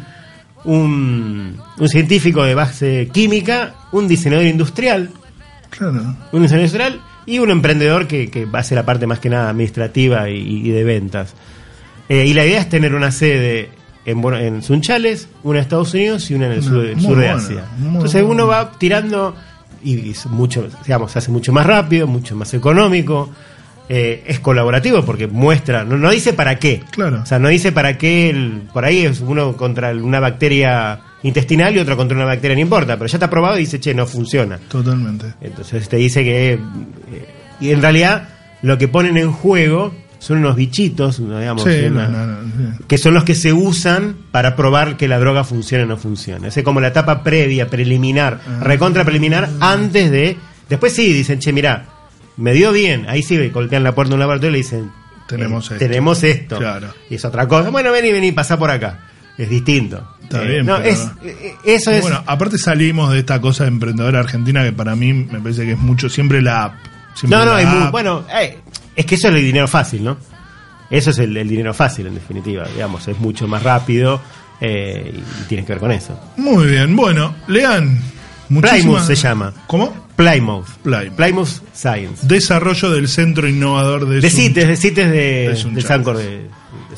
un, un científico de base química, un diseñador industrial, Claro. un diseñador industrial y un emprendedor que, que hace la parte más que nada administrativa y, y de ventas. Eh, y la idea es tener una sede en, Bueno- en Sunchales, una en Estados Unidos y una en el sur, el muy sur de Asia. Entonces uno va tirando y, y es mucho, digamos, se hace mucho más rápido, mucho más económico. eh, es colaborativo porque muestra, no, no dice para qué. Claro. O sea, no dice para qué, el- por ahí es uno contra una bacteria intestinal y otro contra una bacteria, no importa, pero ya está probado y dice, che, no funciona. Totalmente. Entonces te dice que. eh, y en realidad, lo que ponen en juego son unos bichitos, digamos, Sí, una- no, no, no, sí. que son los que se usan para probar que la droga funciona o no funciona. Es como la etapa previa, preliminar, Ah. recontra preliminar, antes de. Después sí, dicen, che, mirá, me dio bien. Ahí sí golpean la puerta de un laboratorio y le dicen, Tenemos eh, esto. tenemos esto. Claro. Y es otra cosa. Bueno, vení, vení, pasá por acá. Es distinto. Está Eh, bien, no, pero- es, eh, eso es. Bueno, aparte salimos de esta cosa de emprendedora argentina que para mí me parece que es mucho, siempre la app. Siempre No, no, hay muy, bueno, eh, es que eso es el dinero fácil, ¿no? Eso es el, el dinero fácil, en definitiva, digamos, es mucho más rápido eh, y, tiene que ver con eso. Muy bien, bueno, lean. Plymouth muchísimas- se llama. ¿Cómo? Plymouth. Plymouth. Plymouth Science. Desarrollo del Centro Innovador de De CITES, de CITES de, de de. Sancor de.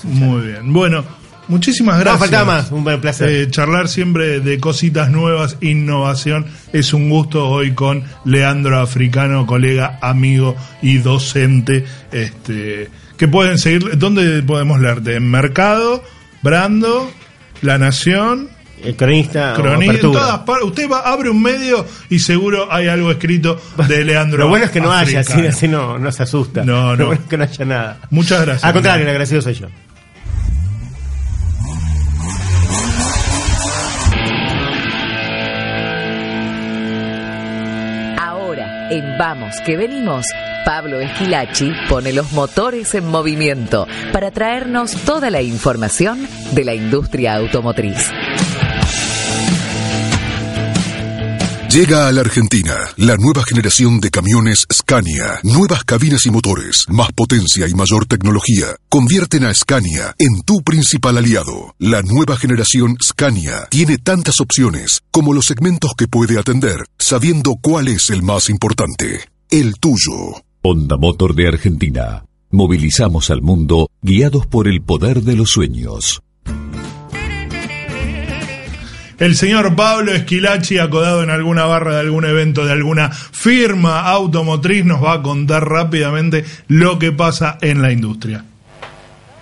Muy bien. Bueno, muchísimas No, gracias. faltaba más, un buen placer. Eh, charlar siempre de cositas nuevas, innovación. Es un gusto hoy con Leandro Africano, colega, amigo y docente. Este, que pueden seguir, ¿dónde podemos leerte? En Mercado, Brando, La Nación. El cronista. o Cronista, en todas par- usted va, abre un medio y seguro hay algo escrito de [laughs] Leandro. Lo bueno es que no haya, así, Africano. así no, no se asusta. No, Lo no. bueno es que no haya nada. Muchas gracias. Al contrario, el agradecido soy yo. En Vamos que venimos, Pablo Esquilachi pone los motores en movimiento para traernos toda la información de la industria automotriz. Llega a la Argentina la nueva generación de camiones Scania. Nuevas cabinas y motores, más potencia y mayor tecnología. Convierten a Scania en tu principal aliado. La nueva generación Scania tiene tantas opciones como los segmentos que puede atender, sabiendo cuál es el más importante. El tuyo. Honda Motor de Argentina. Movilizamos al mundo guiados por el poder de los sueños. El señor Pablo Esquilachi, acodado en alguna barra de algún evento de alguna firma automotriz, nos va a contar rápidamente lo que pasa en la industria.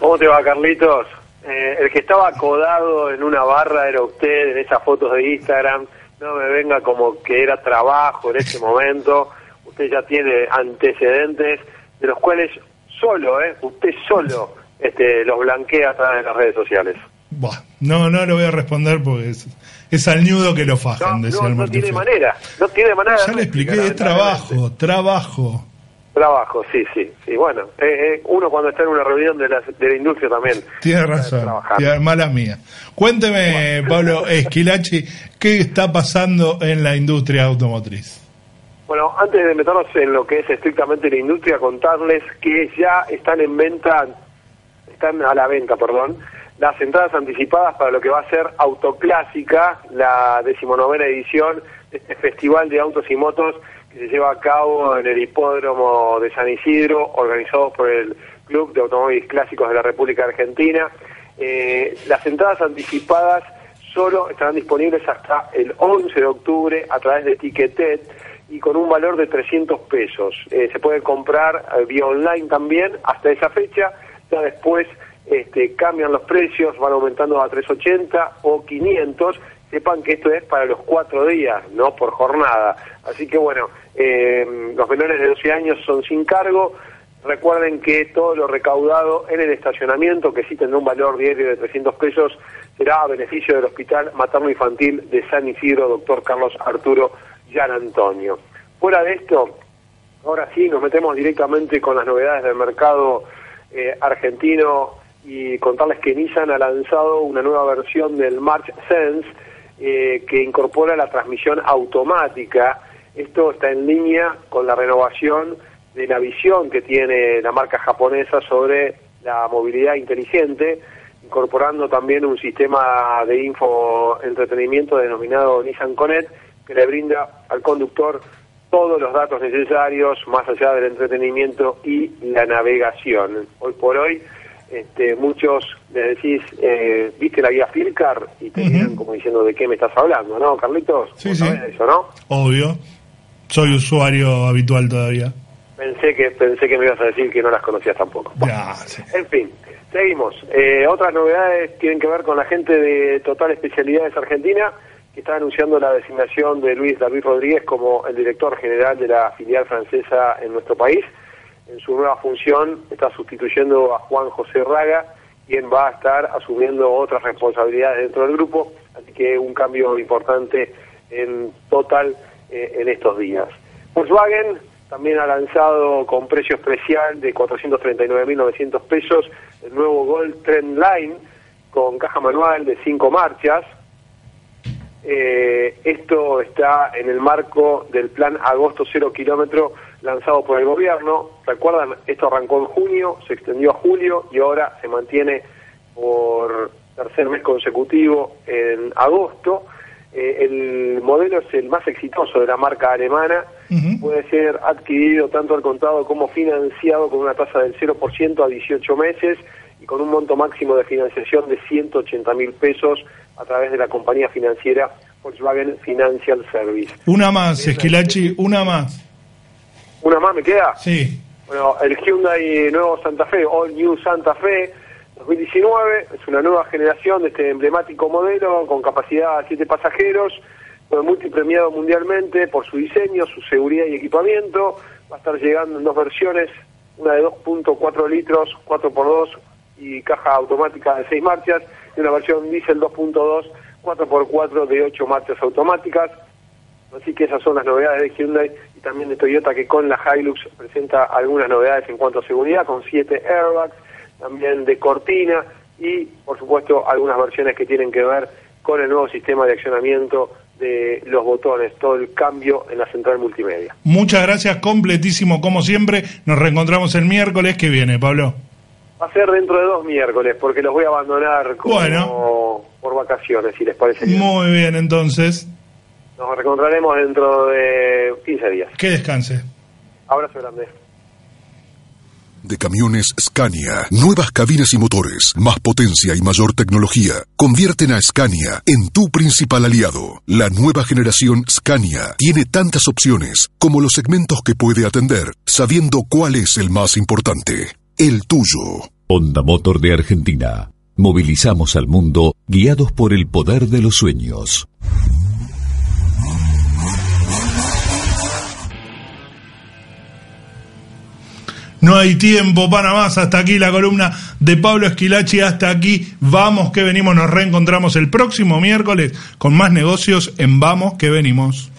¿Cómo te va, Carlitos? Eh, el que estaba acodado en una barra era usted en esas fotos de Instagram. No me venga como que era trabajo en ese momento. Usted ya tiene antecedentes de los cuales solo, ¿eh? Usted solo este, los blanquea a través de las redes sociales. Buah, no, no lo voy a responder porque es, es al ñudo que lo fajan, No, decía no, el no tiene manera. No tiene manera. Ya le expliqué, es trabajo, trabajo. Trabajo, sí, sí. sí. Bueno, eh, eh, uno cuando está en una reunión de la, de la industria también. Tiene razón, tiene- mala mía. Cuénteme, Pablo Esquilachi, ¿qué está pasando en la industria automotriz? Bueno, antes de meternos en lo que es estrictamente la industria, contarles que ya están en venta, están a la venta, perdón, las entradas anticipadas para lo que va a ser Autoclásica, la decimonovena edición de este festival de autos y motos que se lleva a cabo en el hipódromo de San Isidro, organizado por el Club de Automóviles Clásicos de la República Argentina. Eh, las entradas anticipadas solo estarán disponibles hasta el 11 de octubre a través de Ticketed y con un valor de 300 pesos. Eh, se puede comprar eh, vía online también hasta esa fecha, ya después este, cambian los precios, van aumentando a 380 o 500. Sepan que esto es para los cuatro días, no por jornada. Así que bueno, eh, los menores de 12 años son sin cargo. Recuerden que todo lo recaudado en el estacionamiento, que sí tendrá un valor diario de 300 pesos, será a beneficio del Hospital Materno Infantil de San Isidro, doctor Carlos Arturo Yan Antonio. Fuera de esto, ahora sí nos metemos directamente con las novedades del mercado eh, argentino y contarles que Nissan ha lanzado una nueva versión del March Sense eh, que incorpora la transmisión automática. Esto está en línea con la renovación de la visión que tiene la marca japonesa sobre la movilidad inteligente, incorporando también un sistema de info entretenimiento denominado Nissan Connect, que le brinda al conductor todos los datos necesarios, más allá del entretenimiento y la navegación. Hoy por hoy, este, muchos le decís, eh, ¿viste la guía Filcar? Y te miran como diciendo, ¿de qué me estás hablando? ¿No, Carlitos? Sí, ¿Vos sí. eso, ¿no? Obvio. Soy usuario habitual todavía. Pensé que, pensé que me ibas a decir que no las conocías tampoco. Ya, sí. En fin, seguimos. Eh, otras novedades tienen que ver con la gente de Total Especialidades Argentina, que está anunciando la designación de Luis David Rodríguez como el director general de la filial francesa en nuestro país. En su nueva función está sustituyendo a Juan José Raga, quien va a estar asumiendo otras responsabilidades dentro del grupo, así que un cambio importante en Total eh, en estos días. Volkswagen también ha lanzado con precio especial de 439.900 pesos el nuevo Gold Trend Line con caja manual de 5 marchas. Eh, esto está en el marco del plan Agosto Cero Kilómetro lanzado por el gobierno. Recuerdan, esto arrancó en junio, se extendió a julio y ahora se mantiene por tercer mes consecutivo en agosto. Eh, el modelo es el más exitoso de la marca alemana. Puede ser adquirido tanto al contado como financiado con una tasa del 0% a 18 meses y con un monto máximo de financiación de 180 mil pesos a través de la compañía financiera Volkswagen Financial Service. Una más, Esquilachi, una más. ¿Una más me queda? Sí. Bueno, el Hyundai nuevo Santa Fe, All New Santa Fe, 2019, es una nueva generación de este emblemático modelo con capacidad a 7 pasajeros, fue multipremiado mundialmente por su diseño, su seguridad y equipamiento, va a estar llegando en dos versiones, una de 2.4 litros, 4x2 y caja automática de 6 marchas, y una versión diésel 2.2, 4x4 de 8 marchas automáticas. Así que esas son las novedades de Hyundai y también de Toyota que con la Hilux presenta algunas novedades en cuanto a seguridad, con 7 airbags, también de cortina y por supuesto algunas versiones que tienen que ver con el nuevo sistema de accionamiento de los botones, todo el cambio en la central multimedia. Muchas gracias, completísimo como siempre. Nos reencontramos el miércoles que viene, Pablo. Va a ser dentro de dos miércoles porque los voy a abandonar como Bueno. por vacaciones, si les parece bien. Muy bien, entonces. Nos reencontraremos dentro de 15 días. Que descanse. Abrazo grande. De camiones Scania, nuevas cabinas y motores, más potencia y mayor tecnología, convierten a Scania en tu principal aliado. La nueva generación Scania tiene tantas opciones como los segmentos que puede atender, sabiendo cuál es el más importante, el tuyo. Honda Motor de Argentina. Movilizamos al mundo guiados por el poder de los sueños. No hay tiempo para más. Hasta aquí la columna de Pablo Esquilachi. Hasta aquí vamos que venimos. Nos reencontramos el próximo miércoles con más negocios en Vamos que venimos.